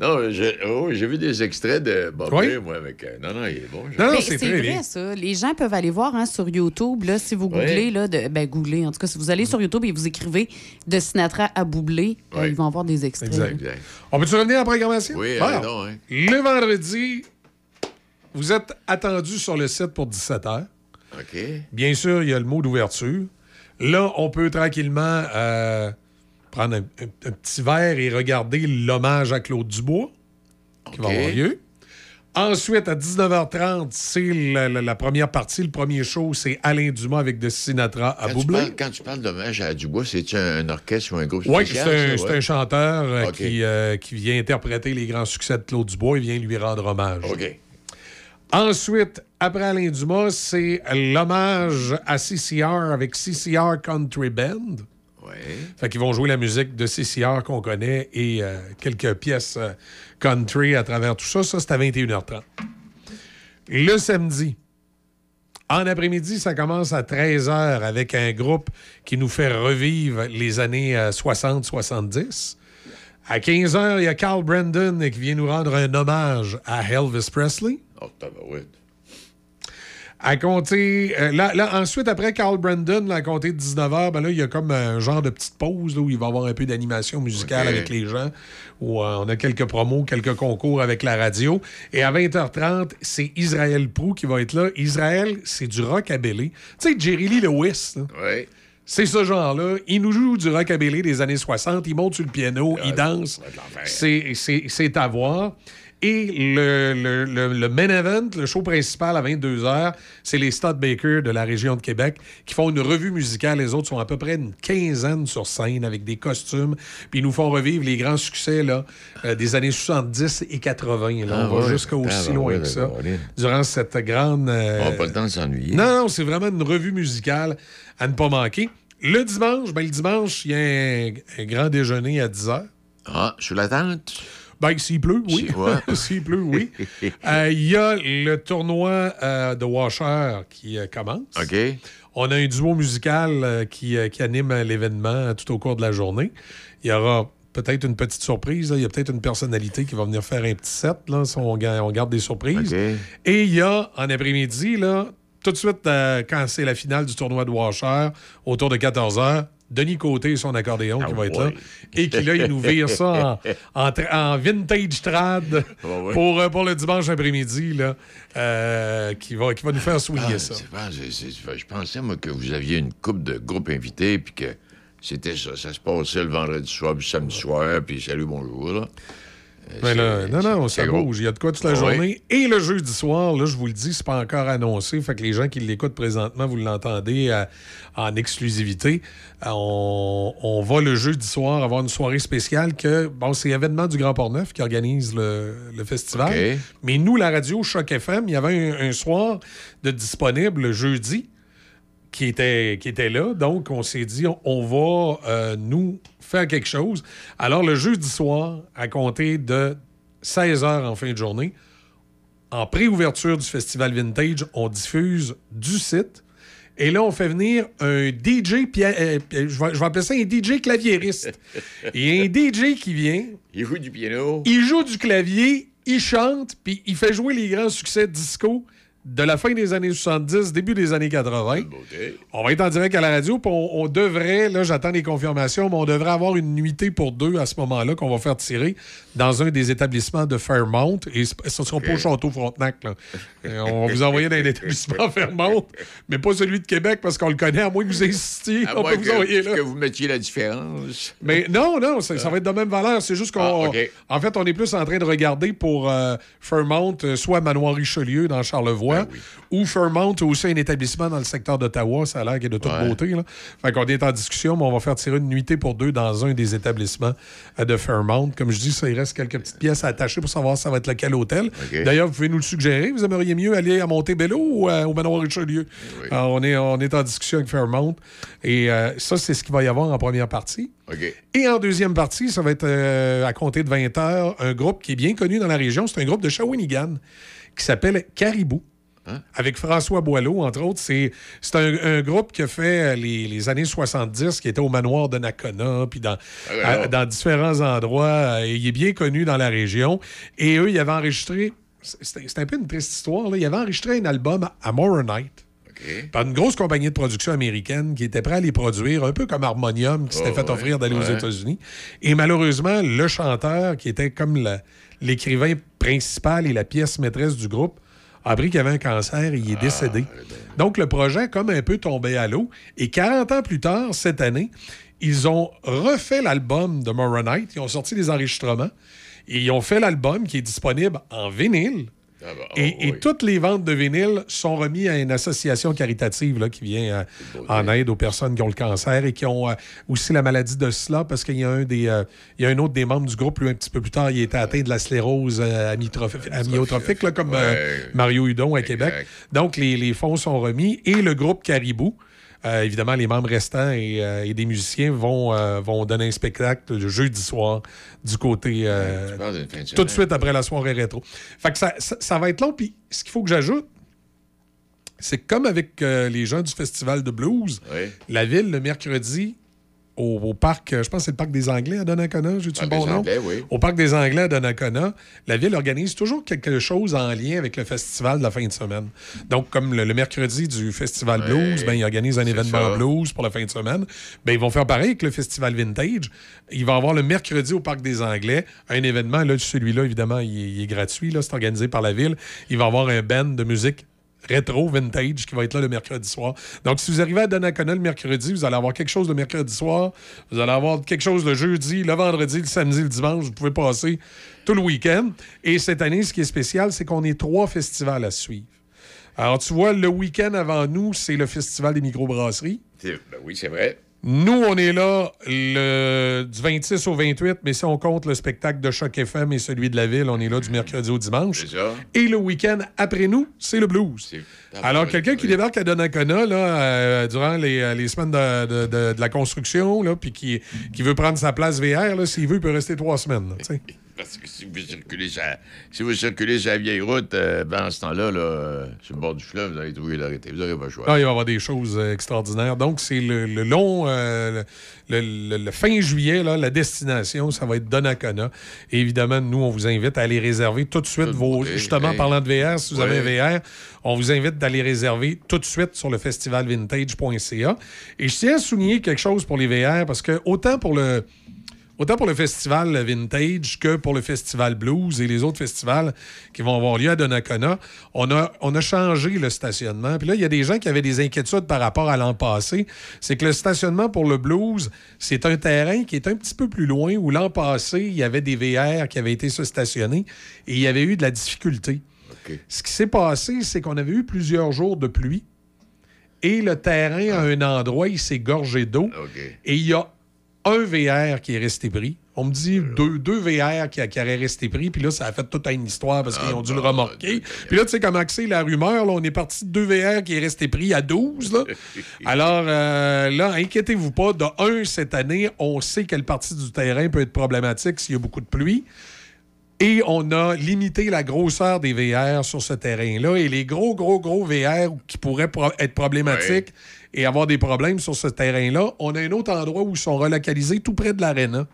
Non, j'ai oh, j'ai vu des extraits de Bob Oui. Moi, avec. euh, non, non, il est bon. Mais c'est vrai, ça. Les gens peuvent aller voir hein, sur YouTube. Là, si vous googlez, Oui. là, de, ben, googlez. En tout cas, si vous allez sur YouTube et vous écrivez de Sinatra à Boublé, euh, ils vont avoir des extraits. Exact. On peut-tu revenir à la programmation? Oui, allez donc, hein. Le vendredi, vous êtes attendus sur le site pour 17 h. OK. Bien sûr, il y a le mot d'ouverture. Là, on peut tranquillement euh, prendre un, un- un petit verre et regarder l'hommage à Claude Dubois qui va avoir lieu. Ensuite, à 19h30, c'est la, la- la première partie, le premier show, c'est Alain Dumas avec de Sinatra à Boublé. quand tu parles d'hommage à Dubois, c'est-tu un, un orchestre ou un groupe Oui, c'est un, ouais? chanteur euh, qui, euh, qui vient interpréter les grands succès de Claude Dubois et vient lui rendre hommage. OK. Ensuite, après Alain Dumas, c'est l'hommage à CCR avec CCR Country Band. Ouais. Fait qu'ils vont jouer la musique de CCR qu'on connaît et euh, quelques pièces euh, country à travers tout ça. Ça, c'est à 21h30. Le samedi, en après-midi, ça commence à 13h avec un groupe qui nous fait revivre les années euh, 60-70. À 15h, il y a Carl Brandon qui vient nous rendre un hommage à Elvis Presley. Oh. À compter. euh, là, là, ensuite, après Carl Brandon, là, à compter de 19h, ben là, il y a comme un genre de petite pause là, où il va y avoir un peu d'animation musicale avec les gens, où euh, on a quelques promos, quelques concours avec la radio. Et à 20h30, c'est Israël Prou qui va être là. Israël, c'est du rock à Tu sais, Jerry Lee Lewis, c'est ce genre-là. Il nous joue du rockabilly des années 60. Il monte sur le piano, il danse. C'est- C'est c'est à voir. Et le, le, le- le main event, le show principal à 22h, c'est les Studbaker de la région de Québec qui font une revue musicale. Les autres sont à peu près une quinzaine sur scène avec des costumes. Puis ils nous font revivre les grands succès là, euh, des années 70 et 80. Là. Ah On va ouais. jusqu'à aussi Ah, loin que ça. Durant cette grande... euh, On n'a pas le temps de s'ennuyer. non, non, c'est vraiment une revue musicale à ne pas manquer. Le dimanche, ben, le dimanche, il y a un, un grand déjeuner à 10h. Ah, sur la tente? Ben, s'il pleut, oui. S'il pleut, oui. Euh, Il y a le tournoi euh, de Washer qui euh, commence. OK. On a un duo musical qui, qui anime l'événement tout au cours de la journée. Il y aura peut-être une petite surprise. là. Il y a peut-être une personnalité qui va venir faire un petit set. Là, si on, ga- on garde des surprises. Et il y a, en après-midi, là, tout de suite, euh, quand c'est la finale du tournoi de Washer, autour de 14 h, Denis Côté et son accordéon qui va être là. Et qui, là, il nous vire ça en, en tra- en vintage trad ouais. pour, euh, pour le dimanche après-midi, là, euh, qui, va, qui va nous faire souligner Ah, ça. je pensais, moi, que vous aviez une coupe de groupes invités, puis que c'était ça. Ça se passait le vendredi soir, puis samedi soir, puis salut, bonjour, là. Euh, Mais là, non, non, ça bouge. Il y a de quoi toute la Ah oui? journée. Et le jeudi soir, là, je vous le dis, c'est pas encore annoncé. Fait que les gens qui l'écoutent présentement, vous l'entendez euh, en exclusivité. Euh, on, on va le jeudi soir avoir une soirée spéciale que, bon, c'est événement du Grand Port-Neuf qui organise le, le festival. Mais nous, la radio Choc FM, il y avait un, un soir de disponible le jeudi qui était, qui était là. Donc, on s'est dit, on, on va euh, nous faire quelque chose. Alors, le jeudi soir, à compter de 16 h en fin de journée, en préouverture du Festival Vintage, on diffuse du site. Et là, on fait venir un DJ, pia- euh, je, vais, je vais appeler ça un DJ claviériste. Et un DJ qui vient, Il joue du piano. il joue du clavier, il chante, puis il fait jouer les grands succès disco de la fin des années 70, début des années 80. On va être en direct à la radio, puis on, on devrait, là j'attends les confirmations, mais on devrait avoir une nuitée pour deux à ce moment-là qu'on va faire tirer dans un des établissements de Fairmount. Et ce ne sera pas au Château Frontenac. là. Euh, on va vous envoyer dans un établissement Fairmount, mais pas celui de Québec parce qu'on le connaît, à moins que vous insistiez. À on moins peut vous que, envoyer là. que vous mettiez la différence. Mais non, non, ça, ça va être de même valeur. C'est juste qu'on. Ah. En fait, on est plus en train de regarder pour euh, Fairmount, euh, soit Manoir Richelieu dans Charlevoix, Ou Fairmount, aussi un établissement dans le secteur d'Ottawa. Ça a l'air qu'il est de toute Ouais. beauté. Là. Fait qu'on est en discussion, mais on va faire tirer une nuitée pour deux dans un des établissements euh, de Fairmount. Comme je dis, ça, il reste quelques petites pièces à attacher pour savoir ça va être lequel hôtel. D'ailleurs, vous pouvez nous le suggérer. Vous aimeriez mieux aller à Montebello ou euh, au Manoir Richelieu? Alors, on, est, on est en discussion avec Fairmount. Et euh, ça, c'est ce qu'il va y avoir en première partie. Et en deuxième partie, ça va être euh, à compter de 20 heures, un groupe qui est bien connu dans la région. C'est un groupe de Shawinigan qui s'appelle Caribou. Avec François Boileau, entre autres. C'est c'est un, un groupe qui a fait euh, les, les années 70, qui était au manoir de Nakona, puis dans, alors. à- dans différents endroits. Euh, il est bien connu dans la région. Et eux, ils avaient enregistré. C'était c'était un peu une triste histoire. Là. Ils avaient enregistré un album à Moronite par une grosse compagnie de production américaine qui était prête à les produire, un peu comme Harmonium, qui s'était Oh, fait ouais, offrir d'aller aux. États-Unis. Et malheureusement, le chanteur, qui était comme la- l'écrivain principal et la pièce maîtresse du groupe, a appris qu'il avait un cancer et il est décédé. Donc, le projet a comme un peu tombé à l'eau. Et 40 ans plus tard, cette année, ils ont refait l'album de Moronite. Ils ont sorti des enregistrements. Et ils ont fait l'album qui est disponible en vinyle. Ah bah, Et, oh, et oui. toutes les ventes de vinyle sont remises à une association caritative là, qui vient euh, en aide aux personnes qui ont le cancer et qui ont euh, aussi la maladie de SLA parce qu'il y a un des euh, il y a un autre des membres du groupe, lui, un petit peu plus tard, il était atteint de la sclérose amyotrophi- amyotrophique, là, comme Ouais. Mario Hudon à Québec. Donc, les, les fonds sont remis et le groupe Caribou. Euh, évidemment, les membres restants et, euh, et des musiciens vont, euh, vont donner un spectacle le jeudi soir du côté de tout de suite après la soirée rétro. Fait que ça, ça- ça va être long. Puis ce qu'il faut que j'ajoute, c'est que comme avec les gens du Festival de blues, Oui. la ville, le mercredi, au, au parc, euh, je pense que c'est le parc des Anglais à Donnacona, j'ai-tu le Parc bon nom? Anglais, oui. Au parc des Anglais à Donnacona, la ville organise toujours quelque chose en lien avec le festival de la fin de semaine. Donc, comme le, le mercredi du Festival Blues, ben, ils organisent un événement ça. blues pour la fin de semaine. Ben, ils vont faire pareil avec le Festival Vintage. Il va y avoir le mercredi au Parc des Anglais un événement. Là, celui-là, évidemment, il est, il est gratuit. là, C'est organisé par la ville. Il va y avoir un band de musique rétro vintage qui va être là le mercredi soir. Donc, si vous arrivez à Donnacona le mercredi, vous allez avoir quelque chose le mercredi soir. Vous allez avoir quelque chose le jeudi, le vendredi, le samedi, le dimanche. Vous pouvez passer tout le week-end. Et cette année, ce qui est spécial, c'est qu'on est trois festivals à suivre. Alors, tu vois, le week-end avant nous, c'est le Festival des microbrasseries. Ben oui, c'est vrai. Nous, on est là le, du 26 au 28, mais si on compte le spectacle de Choc FM et celui de la ville, on est là du mercredi au dimanche. Et le week-end après nous, c'est le blues. Alors, quelqu'un qui débarque à Donnacona là, euh, durant les, euh, les semaines de, de- de- de la construction, là, puis qui, qui veut prendre sa place VR, s'il veut, il peut rester trois semaines. là. Parce que si vous circulez sur la, si vous circulez sur la vieille route, euh, ben, en ce temps-là, là, euh, sur le bord du fleuve, vous allez trouver l'arrêté. Vous n'aurez pas le choix. Ah, il va y avoir des choses euh, extraordinaires. Donc, c'est le, le long, euh, le, le- le fin juillet, là, la destination, ça va être Donnacona. Et évidemment, nous, on vous invite à aller réserver tout de suite vos. Justement, parlant de VR, si vous avez un VR, on vous invite d'aller réserver tout de suite sur le festivalvintage.ca. Et je tiens à souligner quelque chose pour les VR, parce que autant pour le. Autant pour le festival Vintage que pour le festival Blues et les autres festivals qui vont avoir lieu à Donnacona, on a, on a changé le stationnement. Puis là, il y a des gens qui avaient des inquiétudes par rapport à l'an passé. C'est que le stationnement pour le Blues, c'est un terrain qui est un petit peu plus loin où l'an passé, il y avait des VR qui avaient été se stationner et il y avait eu de la difficulté. Ce qui s'est passé, c'est qu'on avait eu plusieurs jours de pluie et le terrain à un endroit, il s'est gorgé d'eau. Et il y a un VR qui est resté pris. On me dit deux, deux VR qui, qui auraient resté pris. Puis là, ça a fait toute une histoire parce qu'ils ont dû le remorquer. Puis là, tu sais comment c'est la rumeur. Là, on est parti de deux VR qui est resté pris à 12. Là. Alors euh, là, inquiétez-vous pas. De un, cette année, on sait quelle partie du terrain peut être problématique s'il y a beaucoup de pluie. Et on a limité la grosseur des VR sur ce terrain-là. Et les gros, gros, gros VR qui pourraient pro- être problématiques et avoir des problèmes sur ce terrain-là, on a un autre endroit où ils sont relocalisés tout près de l'aréna.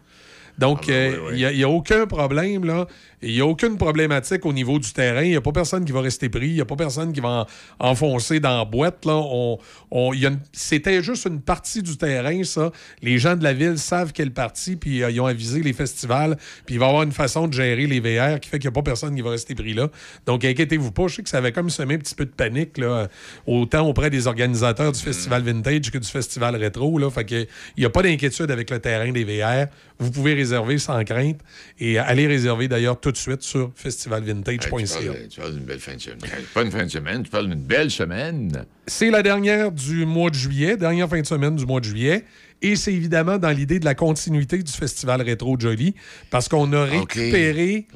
Donc, euh, il n'y a, aucun problème, là. Il n'y a aucune problématique au niveau du terrain. Il n'y a pas personne qui va rester pris. Il n'y a pas personne qui va en- enfoncer dans la boîte, là. On, on- il y a une- C'était juste une partie du terrain, ça. Les gens de la ville savent quelle partie, puis euh, ils ont avisé les festivals. Puis il va y avoir une façon de gérer les VR qui fait qu'il n'y a pas personne qui va rester pris là. Donc, inquiétez-vous pas. Je sais que ça avait comme semé un petit peu de panique, là, autant auprès des organisateurs du Festival Vintage que du Festival Rétro, là. Fait que il n'y a pas d'inquiétude avec le terrain des VR. Vous pouvez réserver sans crainte et allez réserver d'ailleurs tout de suite sur festivalvintage.ca. Tu parles, tu parles d'une belle fin de semaine. Pas une fin de semaine, tu parles d'une belle semaine. C'est la dernière du mois de juillet, dernière fin de semaine du mois de juillet. Et c'est évidemment dans l'idée de la continuité du Festival Rétro Jolly, parce qu'on a récupéré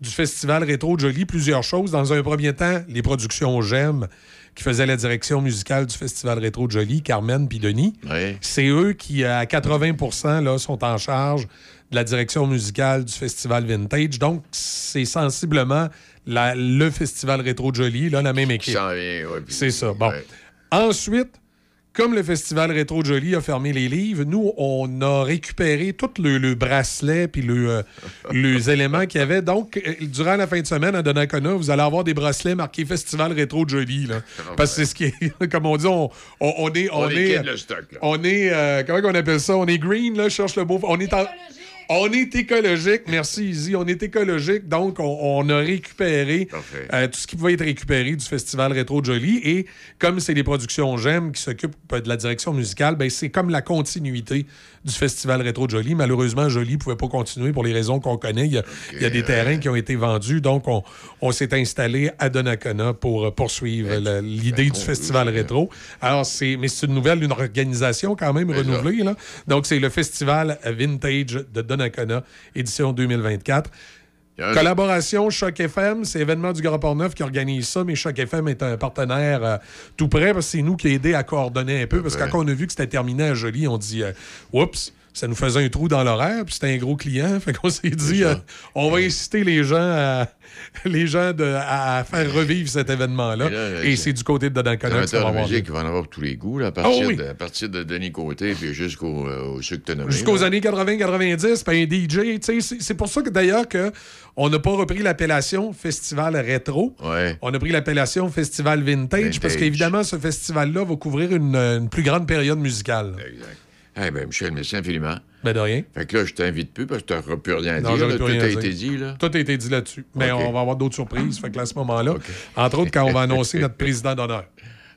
du Festival Rétro Jolly plusieurs choses. Dans un premier temps, les productions J'aime, qui faisaient la direction musicale du Festival Rétro Jolly, Carmen puis Denis. C'est eux qui, à 80 là, sont en charge de la direction musicale du Festival Vintage. Donc, c'est sensiblement la- le Festival Rétro Jolly, là, la même équipe. ouais, C'est ça. Bon. Ensuite, comme le Festival Rétro Jolly a fermé les livres, nous, on a récupéré tout le, le bracelet puis le, euh, les éléments qu'il y avait. Donc, euh, durant la fin de semaine à Donnacona, vous allez avoir des bracelets marqués Festival Rétro Jolly. Là. Parce que c'est ce qui est, comme on dit, on, on- on est... On On, est, liquide le stock, là. on est euh, comment on appelle ça? On est green, là, je cherche le mot. On est en- On est écologique, merci Izzy. On est écologique, donc on, on a récupéré euh, tout ce qui pouvait être récupéré du Festival Rétro Jolly. Et comme c'est les productions J'aime qui s'occupent euh, de la direction musicale, ben, c'est comme la continuité du Festival Rétro Jolly. Malheureusement, Jolly ne pouvait pas continuer pour les raisons qu'on connaît. Il y a, il y a des terrains qui ont été vendus, donc on, on s'est installé à Donnacona pour euh, poursuivre la- l'idée du Festival Rétro. Alors, c'est, mais c'est une nouvelle, une organisation quand même renouvelée. Là. Donc, c'est le Festival Vintage de Donnacona, édition 2024. Collaboration Choc FM, c'est événement du Grand Port-Neuf qui organise ça, mais Choc FM est un partenaire euh, tout près parce que c'est nous qui aidé à coordonner un peu. Parce que quand on a vu que c'était terminé à Jolie, on dit euh, Oups, ça nous faisait un trou dans l'horaire, puis c'était un gros client. Fait qu'on s'est dit euh, on va inciter les gens à, les gens de- à faire revivre cet événement-là. Et là, Et c'est- du côté de que ça Amateur va musique, il va en avoir pour tous les goûts, là, à, Ah partir oui. de, à partir de Denis Côté puis jusqu'au euh, Jusqu'aux années 80-90, puis un DJ. C'est pour ça que d'ailleurs que on n'a pas repris l'appellation Festival Rétro. On a pris l'appellation Festival Vintage, parce qu'évidemment, ce festival-là va couvrir une, une plus grande période musicale. Exact. Eh ben, Michel, merci infiniment. Ben, de rien. Fait que là, je t'invite plus parce que t'auras plus rien à Non, dire. j'aurais là. plus Tout rien a été dit, là. Tout a été dit là-dessus. Mais OK. on va avoir d'autres surprises. Fait que là, à ce moment-là, entre autres, quand on va annoncer notre président d'honneur.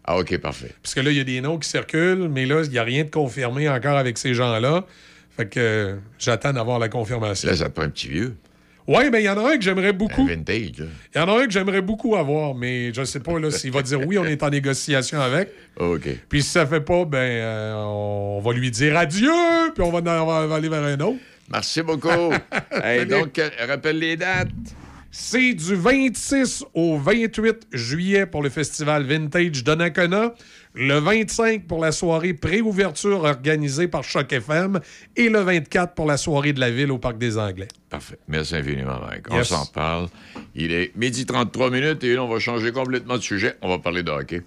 Ah, OK, parfait. Parce que là, il y a des noms qui circulent, mais là, il n'y a rien de confirmé encore avec ces gens-là. Fait que euh, j'attends d'avoir la confirmation. Là, ça te prend un petit vieux. Oui, mais il y en a un que j'aimerais beaucoup. vintage, là. Il y en a un que j'aimerais beaucoup avoir, mais je ne sais pas là, s'il va dire oui, on est en négociation avec. OK. Puis si ça fait pas, ben euh, on va lui dire adieu, puis on va, on va aller vers un autre. Merci beaucoup. Hey, donc, euh, rappelle les dates. C'est du 26 au 28 juillet pour le festival Vintage Donnacona, le 25 pour la soirée préouverture organisée par Choc FM et le 24 pour la soirée de la ville au Parc des Anglais. Parfait. Merci infiniment, Mike. On s'en parle. Il est midi 33 minutes et là, on va changer complètement de sujet. On va parler de hockey.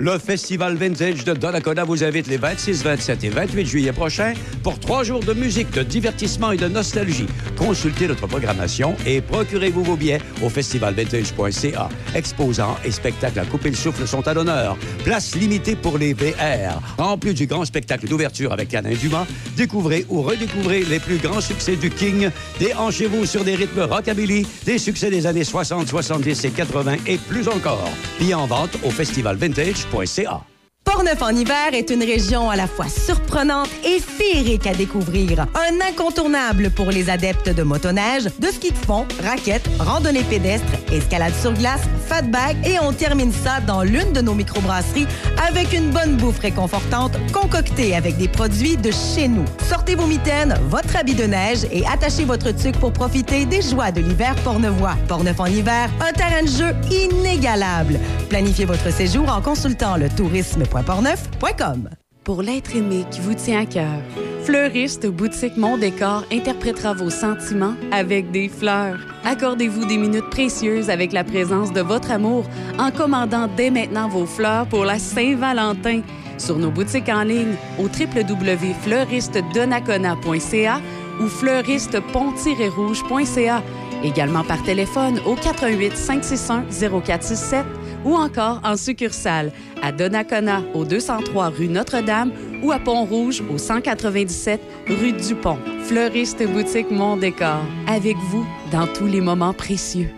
Le Festival Vintage de Donnacona vous invite les 26, 27 et 28 juillet prochains pour trois jours de musique, de divertissement et de nostalgie. Consultez notre programmation et procurez-vous vos billets au festivalvintage.ca. Exposants et spectacles à couper le souffle sont à l'honneur. Place limitée pour les VR. En plus du grand spectacle d'ouverture avec Alain Dumas, découvrez ou redécouvrez les plus grands succès du King. Déhanchez-vous sur des rythmes rockabilly, des succès des années 60, 70 et 80 et plus encore. Billets en vente au festivalvintage.ca. Portneuf en hiver est une région à la fois surprenante et féerique à découvrir. Un incontournable pour les adeptes de motoneige, de ski de fond, raquettes, randonnée pédestre, escalade sur glace, fat bag et on termine ça dans l'une de nos microbrasseries avec une bonne bouffe réconfortante concoctée avec des produits de chez nous. Sortez vos mitaines, votre habit de neige et attachez votre tuque pour profiter des joies de l'hiver pornevois. Portneuf en hiver, un terrain de jeu inégalable. Planifiez votre séjour en consultant le Pour l'être aimé qui vous tient à cœur, Fleuriste Boutique Mon Décor interprétera vos sentiments avec des fleurs. Accordez-vous des minutes précieuses avec la présence de votre amour en commandant dès maintenant vos fleurs pour la Saint-Valentin sur nos boutiques en ligne au www.fleuristedonacona.ca ou fleuristepont-rouge.ca. Également par téléphone au 88 561 0467 ou encore en succursale à Donnacona au 203 rue Notre-Dame ou à Pont-Rouge au 197 rue Dupont. Fleuriste boutique Mon Décor, avec vous dans tous les moments précieux.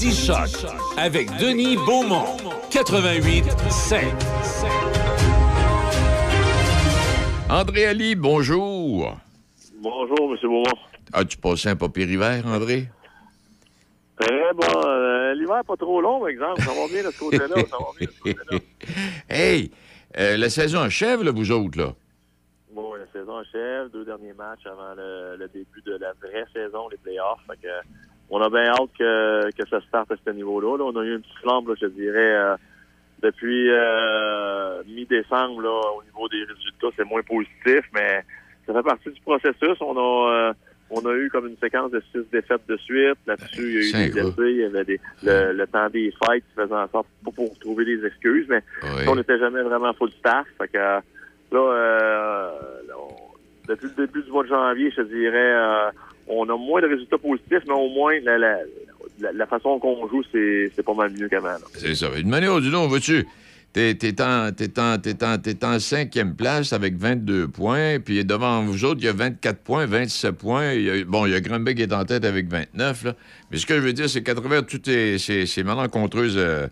Midi Choc avec Denis Beaumont. 88 5. André Ali, bonjour. Bonjour, M. Beaumont. As-tu passé un pas pire hiver, André? Eh bon, euh, l'hiver pas trop long, par exemple. Ça va bien de ce côté-là. Ça va bien de ce côté-là. hey, euh, la saison achève, là, vous autres, là. Bon, la saison achève. Deux derniers matchs avant le, le début de la vraie saison, les playoffs. Fait que, on a bien hâte que, que ça starte à ce niveau-là. Là, on a eu une petite flamme, là, je dirais, euh, depuis euh, mi-décembre, là, au niveau des résultats. C'est moins positif, mais ça fait partie du processus. On a... euh, on a eu comme une séquence de six défaites de suite. Là-dessus, il y a eu des blessés, il y avait des, le, le temps des fêtes qui faisait en sorte, pas pour trouver des excuses, mais Oui. on n'était jamais vraiment full staff. Fait que, là, euh, là, on- depuis le début du mois de janvier, je dirais, euh, on a moins de résultats positifs, mais au moins, la, la, la, la façon qu'on joue, c'est pas mal mieux qu'avant. C'est ça. Une manière ou d'une autre, vois-tu, t'es en, en, cinquième place avec 22 points, puis devant vous autres, il y a 24 points, 27 points. Il y a- bon, il y a Grumbeck qui est en tête avec 29, là. Mais ce que je veux dire, c'est qu'à travers toutes ces, ces, malencontreuses euh,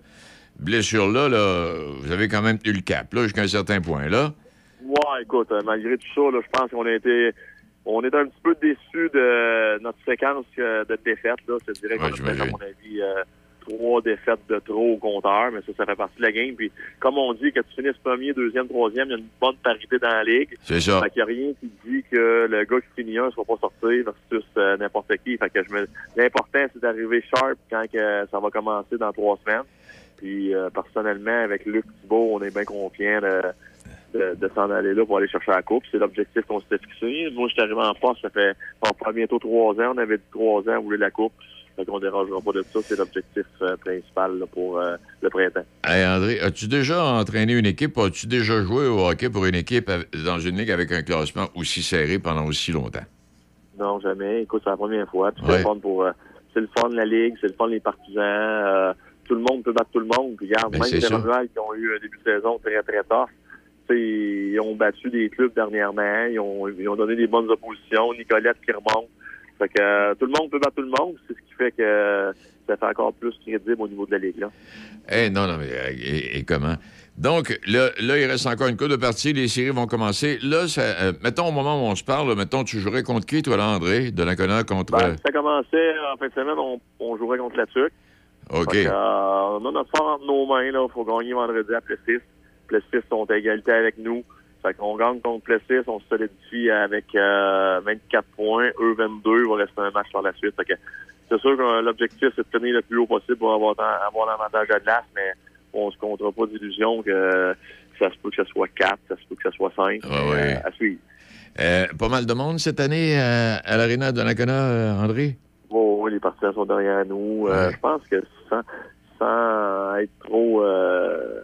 blessures-là, là, vous avez quand même tenu le cap, là, jusqu'à un certain point, là. Ouais, écoute, euh, malgré tout ça, là, je pense qu'on a été on est un petit peu déçus de notre séquence euh, de défaites. Là. Je dirais qu'on a fait, à mon avis, euh, trois défaites de trop au compteur, mais ça, ça fait partie de la game. Puis, comme on dit, que tu finisses premier, deuxième, troisième, il y a une bonne parité dans la ligue. C'est ça. Fait qu'il n'y a rien qui dit que le gars qui finit un ne va pas sortir versus euh, n'importe qui. Fait que je me... L'important, c'est d'arriver sharp quand que ça va commencer dans trois semaines. Puis, euh, personnellement, avec Luc Thibault, on est bien confiant de, de, de s'en aller là pour aller chercher la coupe. C'est l'objectif qu'on s'était fixé. Moi, je suis arrivé en force, ça fait on prend bientôt trois ans. On avait trois ans à vouloir la coupe. Fait qu'on dérangera pas de ça. C'est l'objectif euh, principal là, pour euh, le printemps. Hey, André, as-tu déjà entraîné une équipe, as-tu déjà joué au hockey pour une équipe dans une ligue avec un classement aussi serré pendant aussi longtemps? Non, jamais. Écoute, c'est la première fois. Puis C'est Ouais. le fun pour. euh, c'est le fun de la ligue, c'est le fun des partisans. tout le monde peut battre tout le monde. Puis regarde, Ben, même les qui ont eu un début de saison très, très tough. Ils ont battu des clubs dernièrement. Ils ont, ils ont donné des bonnes oppositions. Nicolette qui remonte. Fait que euh, tout le monde peut battre tout le monde. C'est ce qui fait que euh, ça fait encore plus crédible au niveau de la Ligue. Là. Eh non, non, mais euh, et, et comment? Donc, là, là, il reste encore une couple de parties. Les séries vont commencer. Là, ça, euh, mettons, au moment où on se parle, là, mettons, tu jouerais contre qui, toi, là, André? De la contre... Ben, ça commençait en fin de semaine, on, on jouerait contre la Tuque. OK. Que, on a notre fort entre nos mains. Il faut gagner vendredi à Plessis. Plessis sont à égalité avec nous. Fait qu'on gagne contre Plessis, on se solidifie avec euh, 24 points. Eux, 22. Il va rester un match par la suite. Fait que c'est sûr que euh, l'objectif, c'est de tenir le plus haut possible pour avoir, avoir l'avantage de glace, mais on se comptera pas d'illusion que ça se peut que ce soit 4, ça se peut que ce soit 5. ouais. à suivre. Euh, pas mal de monde cette année euh, à l'Arena de Nakona, euh, André? Oh, oui, les partisans sont derrière nous. Euh, je pense que sans, sans être trop euh,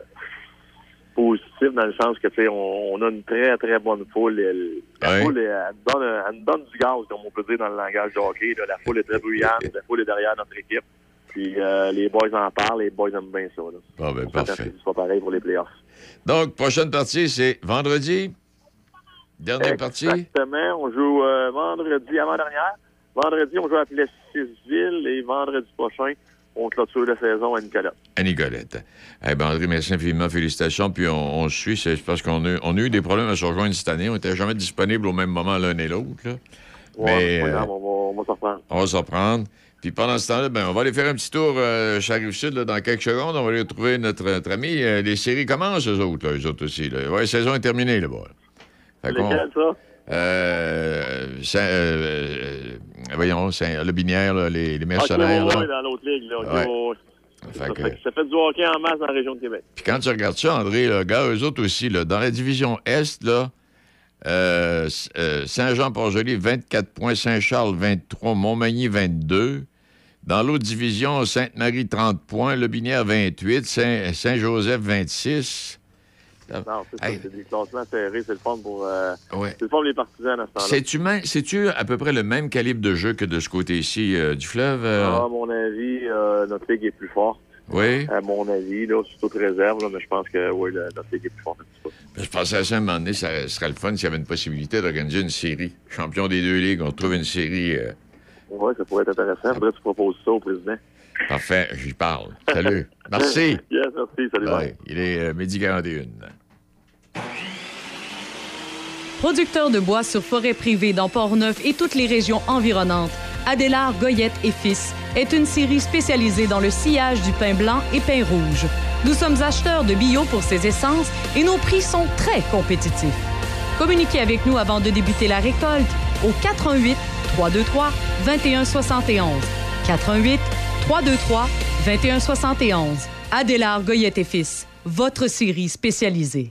positif dans le sens que tu sais, on, on a une très très bonne foule. Elle- La Ouais. foule, elle, nous donne, elle nous donne du gaz, comme on peut dire dans le langage de hockey. là. La foule est très bruyante, la foule est derrière notre équipe. Puis euh, les boys en parlent, les boys aiment bien ça. Là. Bon, ben, On parfait. que ce soit pareil pour les playoffs. Donc, prochaine partie, c'est vendredi. Dernière partie. Exactement. On joue euh, vendredi avant-dernière. Vendredi, on joue à Plessisville et vendredi prochain, on clôture la saison à Nicolas. À Nicolette. Eh ben, André, merci infiniment. Félicitations. Puis on, on suit. C'est parce qu'on a, on a eu des problèmes à se rejoindre cette année. On n'était jamais disponibles au même moment l'un et l'autre. là. Ouais, Mais euh, on va, s'en reprendre. on va s'en prendre. Puis pendant ce temps-là, ben, on va aller faire un petit tour euh, chez Rive-Sud là, dans quelques secondes. On va aller retrouver notre, notre ami. Euh, les séries commencent, eux autres, là, eux autres aussi. Là. Ouais, la saison est terminée, là-bas. Ça? Euh, Saint- euh, euh, voyons, Saint, le Binière, là, les, mercenaires. dans l'autre ligue. Là, Ouais. ça, fait, ça fait du hockey en masse dans la région de Québec. Puis quand tu regardes ça, André, là, gars, eux autres aussi, là, dans la division Est, là, euh, Saint-Jean-Port-Joli, 24 points, Saint-Charles, 23, Montmagny, 22. Dans l'autre division, Sainte-Marie, 30 points, Le Binière, 28, Saint- Saint-Joseph, 26. Non, c'est des classements serrés, c'est le fun pour, euh, Ouais. c'est le fun pour les partisans à ce temps-là. C'est-tu à peu près le même calibre de jeu que de ce côté-ci euh, du fleuve? euh? Ah, à mon avis, notre ligue est plus forte. Oui. À mon avis, là, c'est toute réserve, là, mais je pense que oui, la- notre ligue est plus forte un petit peu. Je pensais à ça à un moment donné, ça serait le fun s'il y avait une possibilité d'organiser une série. Champion des deux ligues, on trouve une série. euh, Oui, ça pourrait être intéressant. Faudrait que tu proposes ça au président. Parfait, j'y parle. Salut. Merci. Yes, merci. Salut. bye. Il est euh, midi 41. Producteur de bois sur forêt privée dans Port-Neuf et toutes les régions environnantes, Adélard Goyette et Fils est une série spécialisée dans le sillage du pain blanc et pain rouge. Nous sommes acheteurs de bio pour ces essences et nos prix sont très compétitifs. Communiquez avec nous avant de débuter la récolte au 88 323 2171. 88 323 2171. Adélard Goyette et Fils, votre série spécialisée.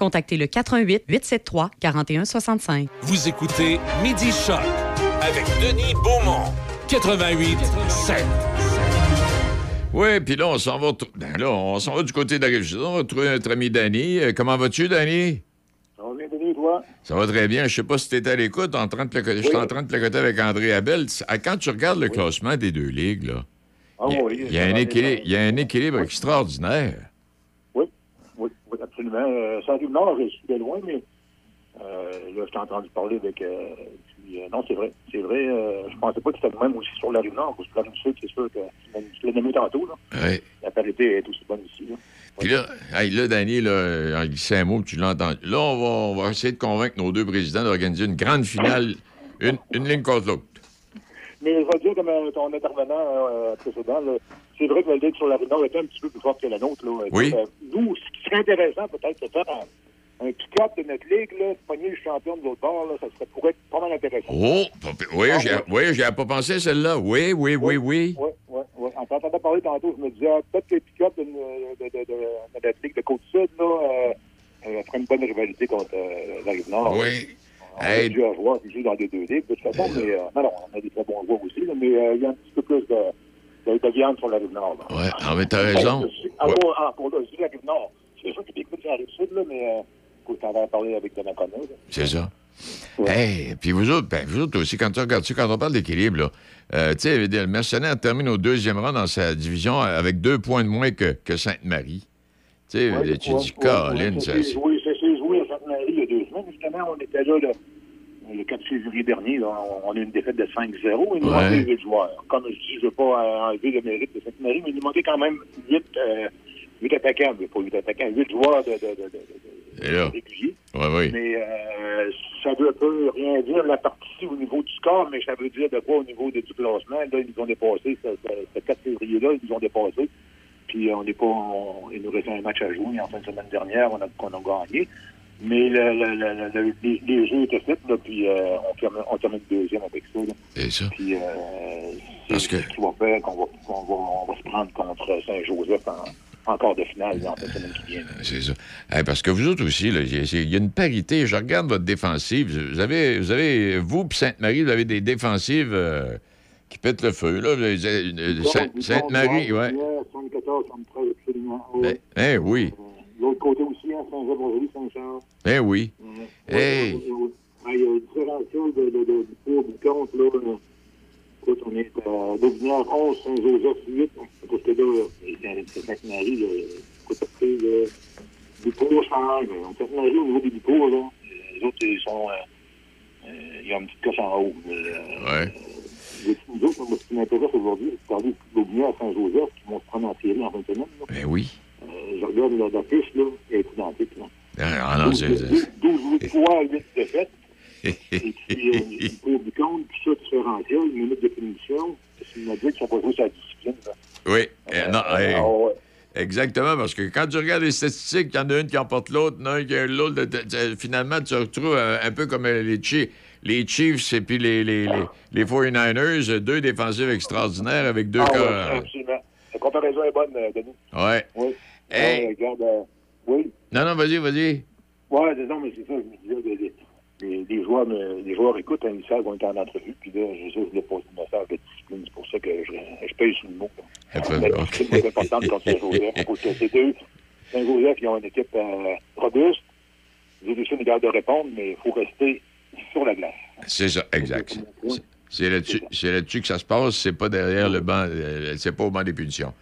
contactez le 88 873 4165. Vous écoutez Midi Choc avec Denis Beaumont. 88 7. Oui, puis là, on s'en va, retr- ben là, on s'en va du côté de la sud. On va retrouver notre ami Danny. Euh, comment vas-tu, Danny? Ça va bien, Denis, toi? Ça va très bien. Je sais pas si tu étais à l'écoute. En train de placoter- Je suis en train de placoter avec André Abel. Ah, Quand tu regardes le classement des deux ligues, là, Ah il y a- oui, il y, a un ça va équilibre, il y a un équilibre extraordinaire. Oui, absolument. Euh, ça arrive nord, je suis de loin, mais euh, là, je t'ai entendu parler avec. euh, puis, euh, non, c'est vrai. C'est vrai. je pensais pas que c'était même aussi sur la rive nord. Parce que la rive sud, c'est sûr que tu l'as nommé tantôt. Là. Ouais. La parité est aussi bonne ici. Là. Puis là, hey, là, Danny, là, en glissant un mot, tu l'entends. Là, on va, on va essayer de convaincre nos deux présidents d'organiser une grande finale, une, une ligne contre l'autre. Mais je vais dire, comme ton intervenant euh, précédent, c'est vrai que la Ligue sur la rive nord était un petit peu plus forte que la nôtre. Là. Oui. Euh, nous, ce qui serait intéressant, peut-être, c'est faire un, un pick-up de notre ligue, là, pogner le champion de l'autre bord, là, ça serait, pourrait être pas mal intéressant. Oh, oui, j'ai oui, j'y avais pas pensé, celle-là. Oui, oui, oui, oui. Oui, oui, oui. En t'entendant parler tantôt, je me disais, ah, peut-être que le pick-up de, de, de, de, de notre ligue de Côte-Sud, là, euh, euh, ferait une bonne rivalité contre euh, la Rive-Nord. Oui. On a dans de toute façon, mais euh, non, non, on a des très bons joueurs aussi, mais euh, il y a un petit peu plus de, de, de viande sur la là. Oui, ah, mais t'as raison. Ah, ah, pour. C'est sûr des coups la Rive-Sud, là, mais euh, faut t'en parler avec. C'est ça. Hey, puis vous autres, ben, vous autres aussi, quand tu regardes ça, quand on parle d'équilibre, euh, tu sais, le mercenaire termine au deuxième rang dans sa division avec deux points de moins que, que Sainte-Marie. Tu sais, Ouais, tu ouais, dis, ouais, Caroline, ouais, ça. ça s'est joué, ça s'est joué à Sainte-Marie il y a deux semaines. Justement, on était là le, le 4 février dernier. on, on a eu une défaite de 5-0. Il nous Ouais. manquait 8 joueurs. Comme je dis, je ne veux pas enlever le mérite de Sainte-Marie, mais il nous manquait quand même 8, euh, attaquants. mais Pas 8 attaquants, 8 joueurs de, de, Et. Mais euh, ça ne peut rien dire la partie au niveau du score, mais ça veut dire de quoi au niveau du classement. Là, ils nous ont dépassé, ce, ce, ce 4 février-là, ils nous ont dépassé. Puis on n'est pas. on- il nous restait un match à jouer en fin de semaine dernière, on a, qu'on a gagné. Mais le, le, le, le- les, les jeux étaient faits, là, puis euh, on, termine, on termine deuxième avec ça. là. C'est ça. Puis euh, c'est ce qui va faire qu'on va, on va se prendre contre Saint-Joseph en, en quart de finale fin de semaine qui vient. C'est ça. Hey, parce que vous autres aussi, il y a- il y a une parité. Je regarde votre défensive. Vous avez, vous, avez, vous puis Sainte-Marie, vous avez des défensives euh, qui pètent le feu. Là. Euh, Saint- Sainte-Marie, ouais. 74, 73, absolument. Ben, eh oui. L'autre côté aussi, hein, Saint-Jean-Rosalie, Saint-Charles. Eh oui. Hey. Ouais, Il y a un différentiel de, de, de, du pour du contre. Là. euh, Écoute, on est à Daubignan 11, Saint-Joseph 8. Parce que là, c'est- Sainte-Marie. là. Écoute, après, là, Ducour change. Sainte-Marie, au niveau des Ducours, là, les autres, ils sont. Euh, euh, il y a une petite coche en haut. mais, euh, Ouais. nous autres, moi, ce qui m'intéresse aujourd'hui, c'est de parler Daubignan à Saint-Joseph qui vont se prendre en série en fin de semaine. Ben oui. Euh, je regarde la, la fiche, là, elle est. Là. Ah, non, c'est. 12 victoires, 8 défaites. Et puis, euh, pour du compte, puis ça, différentiel, une minute de punition. C'est une adultes qui sont pas joués sur la discipline. là. Oui. Eh, non, hey. ah ouais. Exactement, parce que quand tu regardes les statistiques, il y en a une qui emporte l'autre, il y en a un qui a l'autre. Finalement, tu te retrouves euh, un peu comme euh, les, Chi- les Chiefs et puis les, les, les, les 49ers, euh, deux défensives extraordinaires avec deux Ah, ouais, cas. absolument. La comparaison est bonne, euh, Denis. Ouais. Oui. Hey. Ouais, regarde, euh, oui. Non, non, vas-y, vas-y. Ouais, c'est- non, mais c'est ça, je me disais, les, joueurs, me- les joueurs écoutent, hein, ils savent qu'on est en entrevue, puis là, je sais, je voulais poser un message de discipline, c'est pour ça que je, je paye sur le mot. Un peu, La ok. discipline est importante contre Saint-Joseph, parce que c'est deux. Saint-Joseph, ils ont une équipe euh, robuste, les deux sont de répondre, mais il faut rester sur la glace. C'est ça, exact. C'est- C'est là-dessus c'est là-dessus que ça se passe, c'est pas derrière le banc, euh, c'est pas au banc des punitions.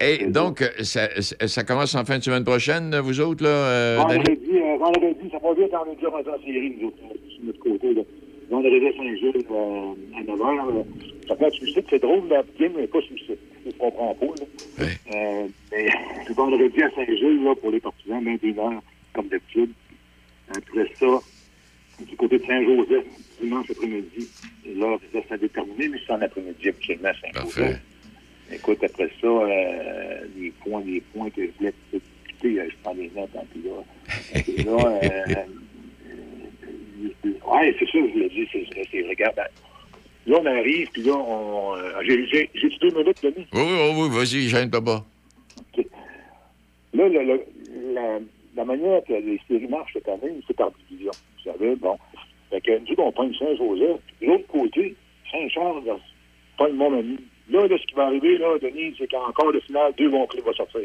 Et donc, euh, ça, commence en fin de semaine prochaine, vous autres, là? euh? Vendredi, euh, vendredi, ça va vite, on est déjà rendu en série, nous autres, euh, sur notre côté. Là. Vendredi à Saint-Gilles, euh, à 9h. là. Ça fait le site, c'est drôle, la game n'est pas site. Je comprends pas. Là. Euh, mais le vendredi à Saint-Gilles, là, pour les partisans, 21h, comme d'habitude. Après ça, du côté de Saint-Joseph, dimanche après-midi, là, ça c'est déterminé, mais c'est en après-midi habituellement à Saint-Joseph. Écoute, après ça, euh, les points, les points que je voulais te discuter, euh, je prends les notes, puis là, puis là euh, euh, ouais, c'est ça je voulais dire, c'est, c'est, c'est- regarde, ben, là, on arrive, puis là, on, euh, j'ai, j'ai, j'ai deux minutes, Denis? Oui, oui, oui, vas-y, gêne pas pas. Là, le- le- la, la manière que les séries marchent cette année, c'est par division. Vous savez, bon. Fait que nous, on prend Saint-Joseph. De l'autre côté, Saint-Charles, pas le monde ami. Là, là, ce qui va arriver, là, Denis, c'est qu'en quart de finale, deux vont clés vont sortir.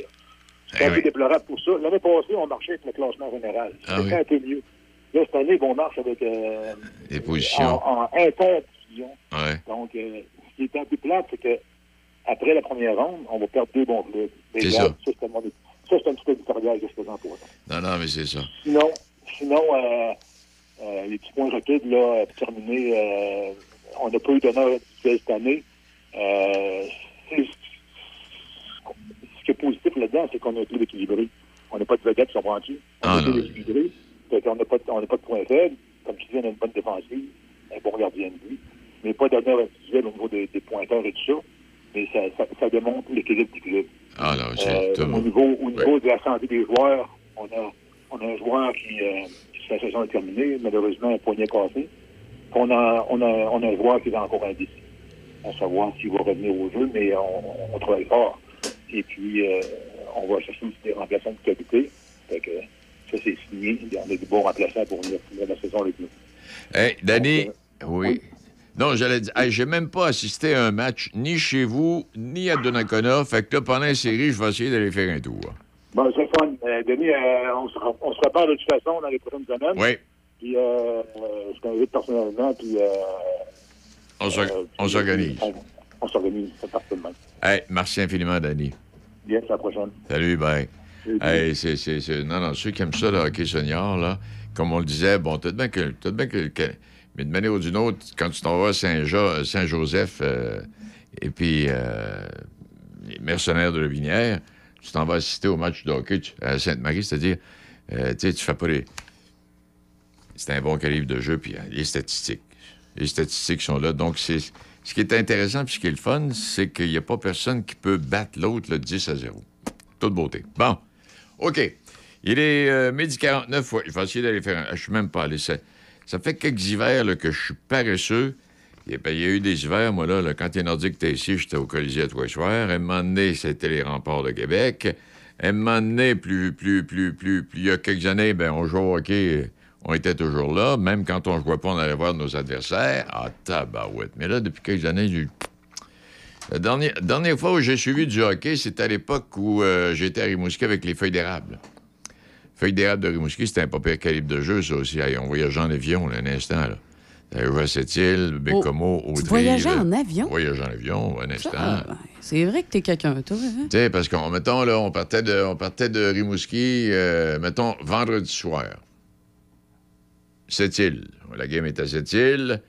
C'est Eh un peu déplorable pour ça. L'année passée, on marchait avec le classement général. Ah C'était oui. un peu mieux. Là, cette année, on marche avec euh, Les positions. en, en interdivision. Ouais. Donc, euh, ce qui est un peu plate, c'est que après la première ronde, on va perdre deux bons clubs. C'est ça. c'est un, monde- ça, c'est un petit peu éditorial que je présente pour ça. Non, non, mais c'est ça. Sinon, sinon euh, euh, les petits points rapides, là, pour terminer, euh, on n'a pas eu d'honneur cette année. Euh, ce qui est positif là-dedans, c'est qu'on a un club équilibré. On n'a pas de sont vendues. On Ah, non. club équilibré. Qu'on n'a pas, on pas de points faibles. Comme tu dis, on a une bonne défensive, un bon gardien de but, mais pas d'honneur individuel au niveau des, des pointeurs et tout ça. Mais ça, ça, ça démontre l'équilibre du club. Ah. Euh, tout au niveau, au niveau de la santé des joueurs, on a, on a un joueur qui, euh, sa saison est terminée, malheureusement, un poignet cassé. On a, on, a, on a un joueur qui est encore indécis. À savoir s'il va revenir au jeu, mais on, on travaille fort. Et puis, euh, on va chercher aussi des remplaçants de qualité. Fait que ça, c'est signé. On a des bons remplaçants pour venir finir la saison avec nous. Hey, Danny, oui. Non, j'allais dire, hey, j'ai même pas assisté à un match ni chez vous, ni à Donnacona. Fait que là, pendant la série, je vais essayer d'aller faire un tour. Bon, c'est fun. Euh, Denis, euh, on, se, re- on se repart de toute façon dans les prochaines semaines. Oui. Puis, euh, euh, je t'invite personnellement, puis euh, On on s'organise. on, s'organise. C'est parfait de même. Hey, merci infiniment, Danny. Bien, c'est la prochaine. Salut, bye. Hey, c'est, c'est, c'est- Non, non, ceux qui aiment ça, le hockey senior, là, comme on le disait, bon, peut-être bien que. Peut-être bien que, que- Mais de manière ou d'une autre, quand tu t'en vas à Saint-Jo- Saint-Joseph, euh, et puis euh, les mercenaires de la Vinière, tu t'en vas assister au match de hockey tu- à Sainte-Marie, c'est-à-dire, euh, tu sais, tu fais pas les. C'est un bon calibre de jeu, puis euh, les statistiques. Les statistiques sont là. Donc, c'est. Ce qui est intéressant, puis ce qui est le fun, c'est qu'il n'y a pas personne qui peut battre l'autre le 10 à 0. Toute beauté. Bon. OK. Il est euh, midi 49. Ouais, je vais essayer d'aller faire un... Je suis même pas allé. Ça, fait quelques hivers que je suis paresseux. Ben, il y a eu des hivers, moi, là, là, quand les Nordiques étaient ici, j'étais au Colisée à les soirs. À un moment donné, c'était les remparts de Québec. À un moment donné, plus, plus, plus, plus, plus, il y a quelques années, ben, on jouait au hockey, on était toujours là. Même quand on jouait pas, on allait voir nos adversaires. Ah, tabarouette. Mais là, depuis quelques années, j'ai... La dernière, dernière fois où j'ai suivi du hockey, c'était à l'époque où euh, j'étais à Rimouski avec les feuilles d'érable. Feuilles d'érable de Rimouski, c'était un pas pire calibre de jeu, ça aussi. On voyageait en avion, là, un instant. Là. Joué à Sept-Îles, Bécomo, Oh, tu Audrey. voyageais là. en avion? Voyageais en avion, un instant. Ah, ben, c'est vrai que t'es quelqu'un, toi. hein? Tu sais, parce qu'on, mettons, là, on partait de, on partait de Rimouski, euh, mettons, vendredi soir. Sept-Îles. La game était à Sept-Îles.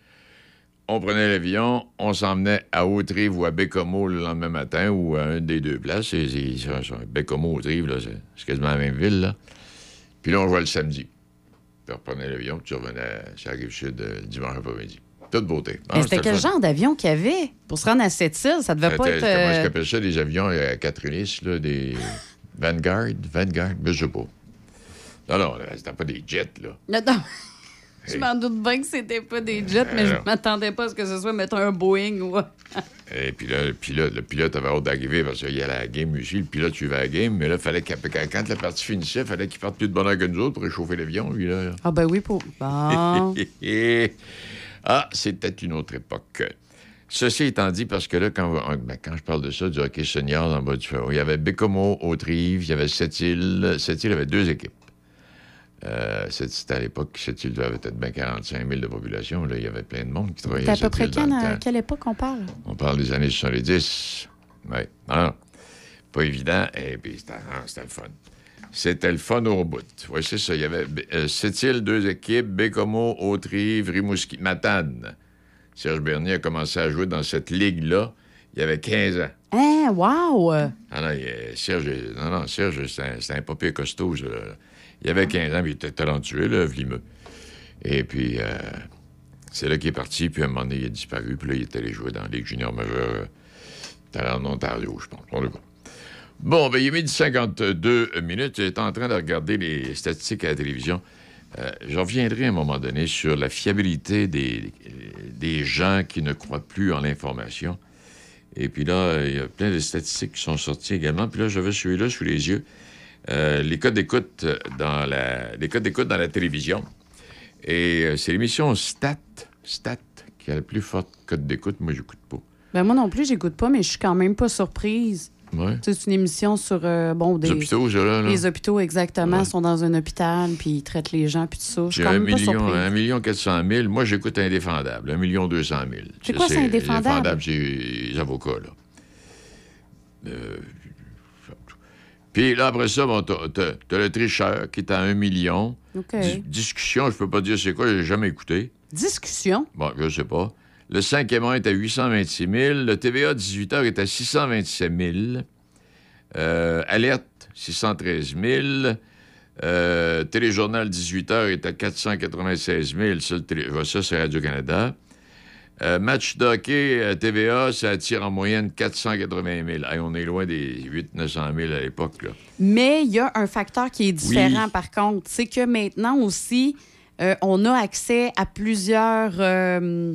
On prenait l'avion, on s'emmenait à Haute-Rive ou à Bécomo le lendemain matin ou à une des deux places. Bécomo, Haute-Rive, là, c'est, quasiment la même ville, là. Puis là, on jouait le samedi. Puis on reprenait l'avion, puis tu revenais sur la rive sud euh, le dimanche après-midi. Toute beauté. Mais c'était quel genre d'avion qu'il y avait? Pour se rendre à cette île, ça devait pas être. Comment est-ce euh, appellent ça, des avions à quatre hélices, là, des Vanguard? Vanguard? Je sais pas. Non, non, c'était pas des jets, là. Non, non. Je m'en doute bien que c'était pas des jets, mais je Alors. m'attendais pas à ce que ce soit, mettons, un Boeing ou. Et puis là, le pilote, le pilote avait hâte d'arriver parce qu'il y a la game aussi. Le pilote suivait la game, mais là, fallait qu'il- quand, quand la partie finissait, il fallait qu'il parte plus de bonne heure que nous autres pour réchauffer l'avion, lui, là. Ah, ben oui, pour. Bon. ah, c'était une autre époque. Ceci étant dit, parce que là, quand, ben, quand je parle de ça, du hockey senior dans le bas du feu, il y avait Bécomo, Haute-Rive, il y avait Sept-Îles. Sept-Îles avait deux équipes. Euh, c'était à l'époque, Sept-Îles avait peut-être bien 45 000 de population. Là, il y avait plein de monde qui travaillait à peu près quand, à temps. quelle époque on parle? On parle des années 70. Oui. Alors, pas évident. Et puis, c'était le fun. C'était le fun au bout. Oui, c'est ça. Il y avait euh, Sept-Îles, deux équipes, Bécomo, Haute-Rive, Rimouski, Matane. Serge Bernier a commencé à jouer dans cette ligue-là. Il y avait 15 ans. Hein, wow! Ah non, il, euh, Serge, non, non, Serge, c'est un, pire costaud. ça, là. Il avait 15 ans, puis il était talentueux, là, vlimeux. Et puis, euh, c'est là qu'il est parti, puis à un moment donné, il a disparu, puis là, il est allé jouer dans la Ligue junior majeure, euh, en Ontario, je pense. Cas. Bon, ben, il est midi 52 minutes. J'étais en train de regarder les statistiques à la télévision. Euh, je reviendrai à un moment donné sur la fiabilité des, des gens qui ne croient plus en l'information. Et puis là, il y a plein de statistiques qui sont sorties également. Puis là, j'avais celui-là sous les yeux. Euh, les codes d'écoute dans la les codes d'écoute dans la télévision. Et euh, c'est l'émission Stat, Stat qui a le plus fort code d'écoute. Moi, j'écoute pas. Ben moi non plus, j'écoute pas, mais je suis quand même pas surprise. Ouais. C'est une émission sur euh, bon, des. Les hôpitaux, ça, là, là. Les hôpitaux, exactement, sont dans un hôpital, puis ils traitent les gens, puis tout ça. Je suis J'ai un million, un million 400 000. Moi, j'écoute Indéfendable. Un million 200 000. C'est quoi, ça, Indéfendable? Indéfendable, c'est les avocats, là. Euh, Puis là, après ça, bon, t'as, le tricheur qui est à un million. OK. Dis- discussion, je peux pas dire c'est quoi, j'ai jamais écouté. Discussion? Bon, je sais pas. Le cinquième est à 826 000. Le TVA 18 heures est à 627 000. Euh, Alerte, 613 000. Euh, Téléjournal 18 heures est à 496 000. Ça, ça, c'est Radio-Canada. Euh, match d'hockey euh, TVA, ça attire en moyenne 480 000. Hey, on est loin des 800-900 000 à l'époque. là. Mais il y a un facteur qui est différent, Oui. par contre. C'est que maintenant aussi, euh, on a accès à plusieurs. Euh,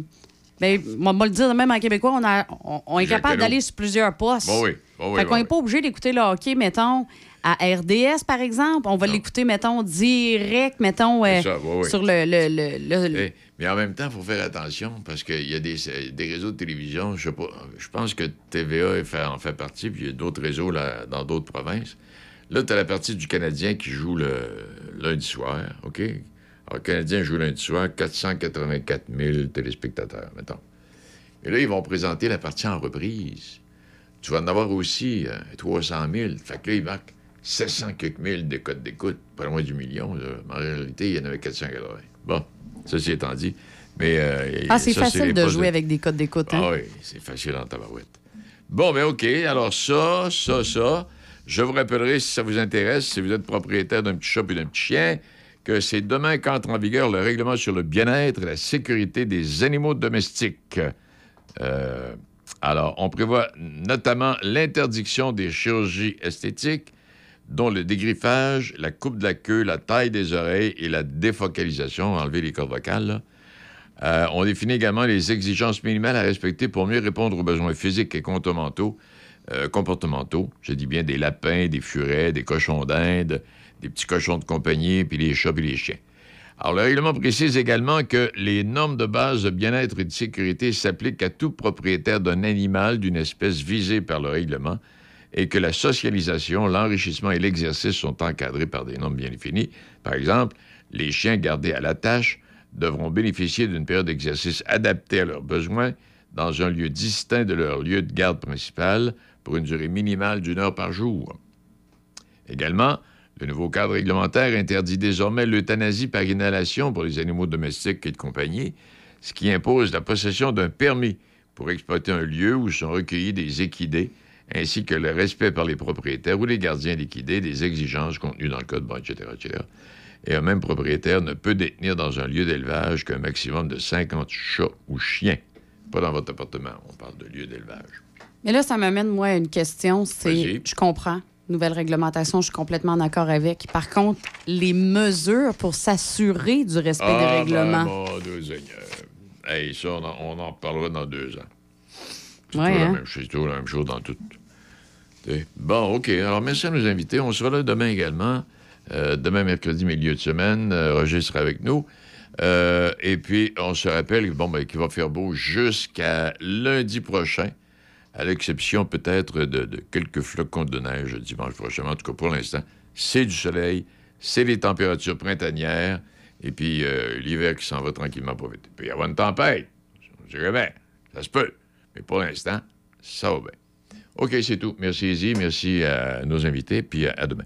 ben, on va le dire même en québécois, on, a- on- on est capable d'aller sur plusieurs postes. Bon, oui. Bon, oui, fait qu'on n'est oui. pas obligé d'écouter le hockey, mettons, à RDS, par exemple. On va l'écouter, mettons, direct, mettons, euh, C'est ça, oui, oui. sur le. le- le- Eh, mais en même temps, il faut faire attention parce qu'il y a des, des réseaux de télévision. Je sais pas. Je pense que TVA en fait partie, puis il y a d'autres réseaux là, dans d'autres provinces. Là, tu as la partie du Canadien qui joue le lundi soir, OK? Alors, le Canadien joue lundi soir, 484 000 téléspectateurs, mettons. Et là, ils vont présenter la partie en reprise. Tu vas en avoir aussi euh, 300 000. Fait que là, ils marquent 700 quelques mille de codes d'écoute, pas loin du million. là. Mais en réalité, il y en avait 480. Bon, ceci étant dit. Mais, euh, Ah, c'est facile de jouer avec des codes d'écoute. hein? Ah oui, c'est facile en tabarouette. Bon, ben OK. Alors ça, ça, ça. Je vous rappellerai, si ça vous intéresse, si vous êtes propriétaire d'un petit chat et d'un petit chien, que c'est demain qu'entre en vigueur le règlement sur le bien-être et la sécurité des animaux domestiques. Euh, alors, on prévoit notamment l'interdiction des chirurgies esthétiques, dont le dégriffage, la coupe de la queue, la taille des oreilles et la défocalisation, enlever les cordes vocales. Euh, on définit également les exigences minimales à respecter pour mieux répondre aux besoins physiques et comportementaux, euh, comportementaux. Je dis bien des lapins, des furets, des cochons d'Inde, des petits cochons de compagnie, puis les chats, puis les chiens. Alors, le règlement précise également que les normes de base de bien-être et de sécurité s'appliquent à tout propriétaire d'un animal d'une espèce visée par le règlement et que la socialisation, l'enrichissement et l'exercice sont encadrés par des normes bien définies. Par exemple, les chiens gardés à la tâche devront bénéficier d'une période d'exercice adaptée à leurs besoins dans un lieu distinct de leur lieu de garde principal pour une durée minimale d'une heure par jour. Également, le nouveau cadre réglementaire interdit désormais l'euthanasie par inhalation pour les animaux domestiques et de compagnie, ce qui impose la possession d'un permis pour exploiter un lieu où sont recueillis des équidés, ainsi que le respect par les propriétaires ou les gardiens d'équidés des exigences contenues dans le code, bon, etc., etc. Et un même propriétaire ne peut détenir dans un lieu d'élevage qu'un maximum de 50 chats ou chiens. Pas dans votre appartement, on parle de lieu d'élevage. Mais là, ça m'amène, moi, à une question. C'est, je comprends, nouvelle réglementation, je suis complètement d'accord avec. Par contre, les mesures pour s'assurer du respect des Ah, règlements. ben, Dieu Seigneur. Hey, ça, on en, on en reparlera dans deux ans. C'est Ouais, toujours, hein? toujours la même chose dans tout. Bon, OK. Alors, merci à nos invités. On sera là demain également. Euh, demain, mercredi, milieu de semaine. Euh, Roger sera avec nous. Euh, et puis, on se rappelle bon, ben, qu'il va faire beau jusqu'à lundi prochain, à l'exception peut-être de, quelques flocons de neige dimanche prochain. En tout cas, pour l'instant, c'est du soleil, c'est les températures printanières, et puis euh, l'hiver qui s'en va tranquillement pour vite. Il y avoir une tempête. Je dirais bien, ça se peut. Mais pour l'instant, ça va bien. OK, c'est tout. Merci, Izzy. Merci à nos invités. Puis à à demain.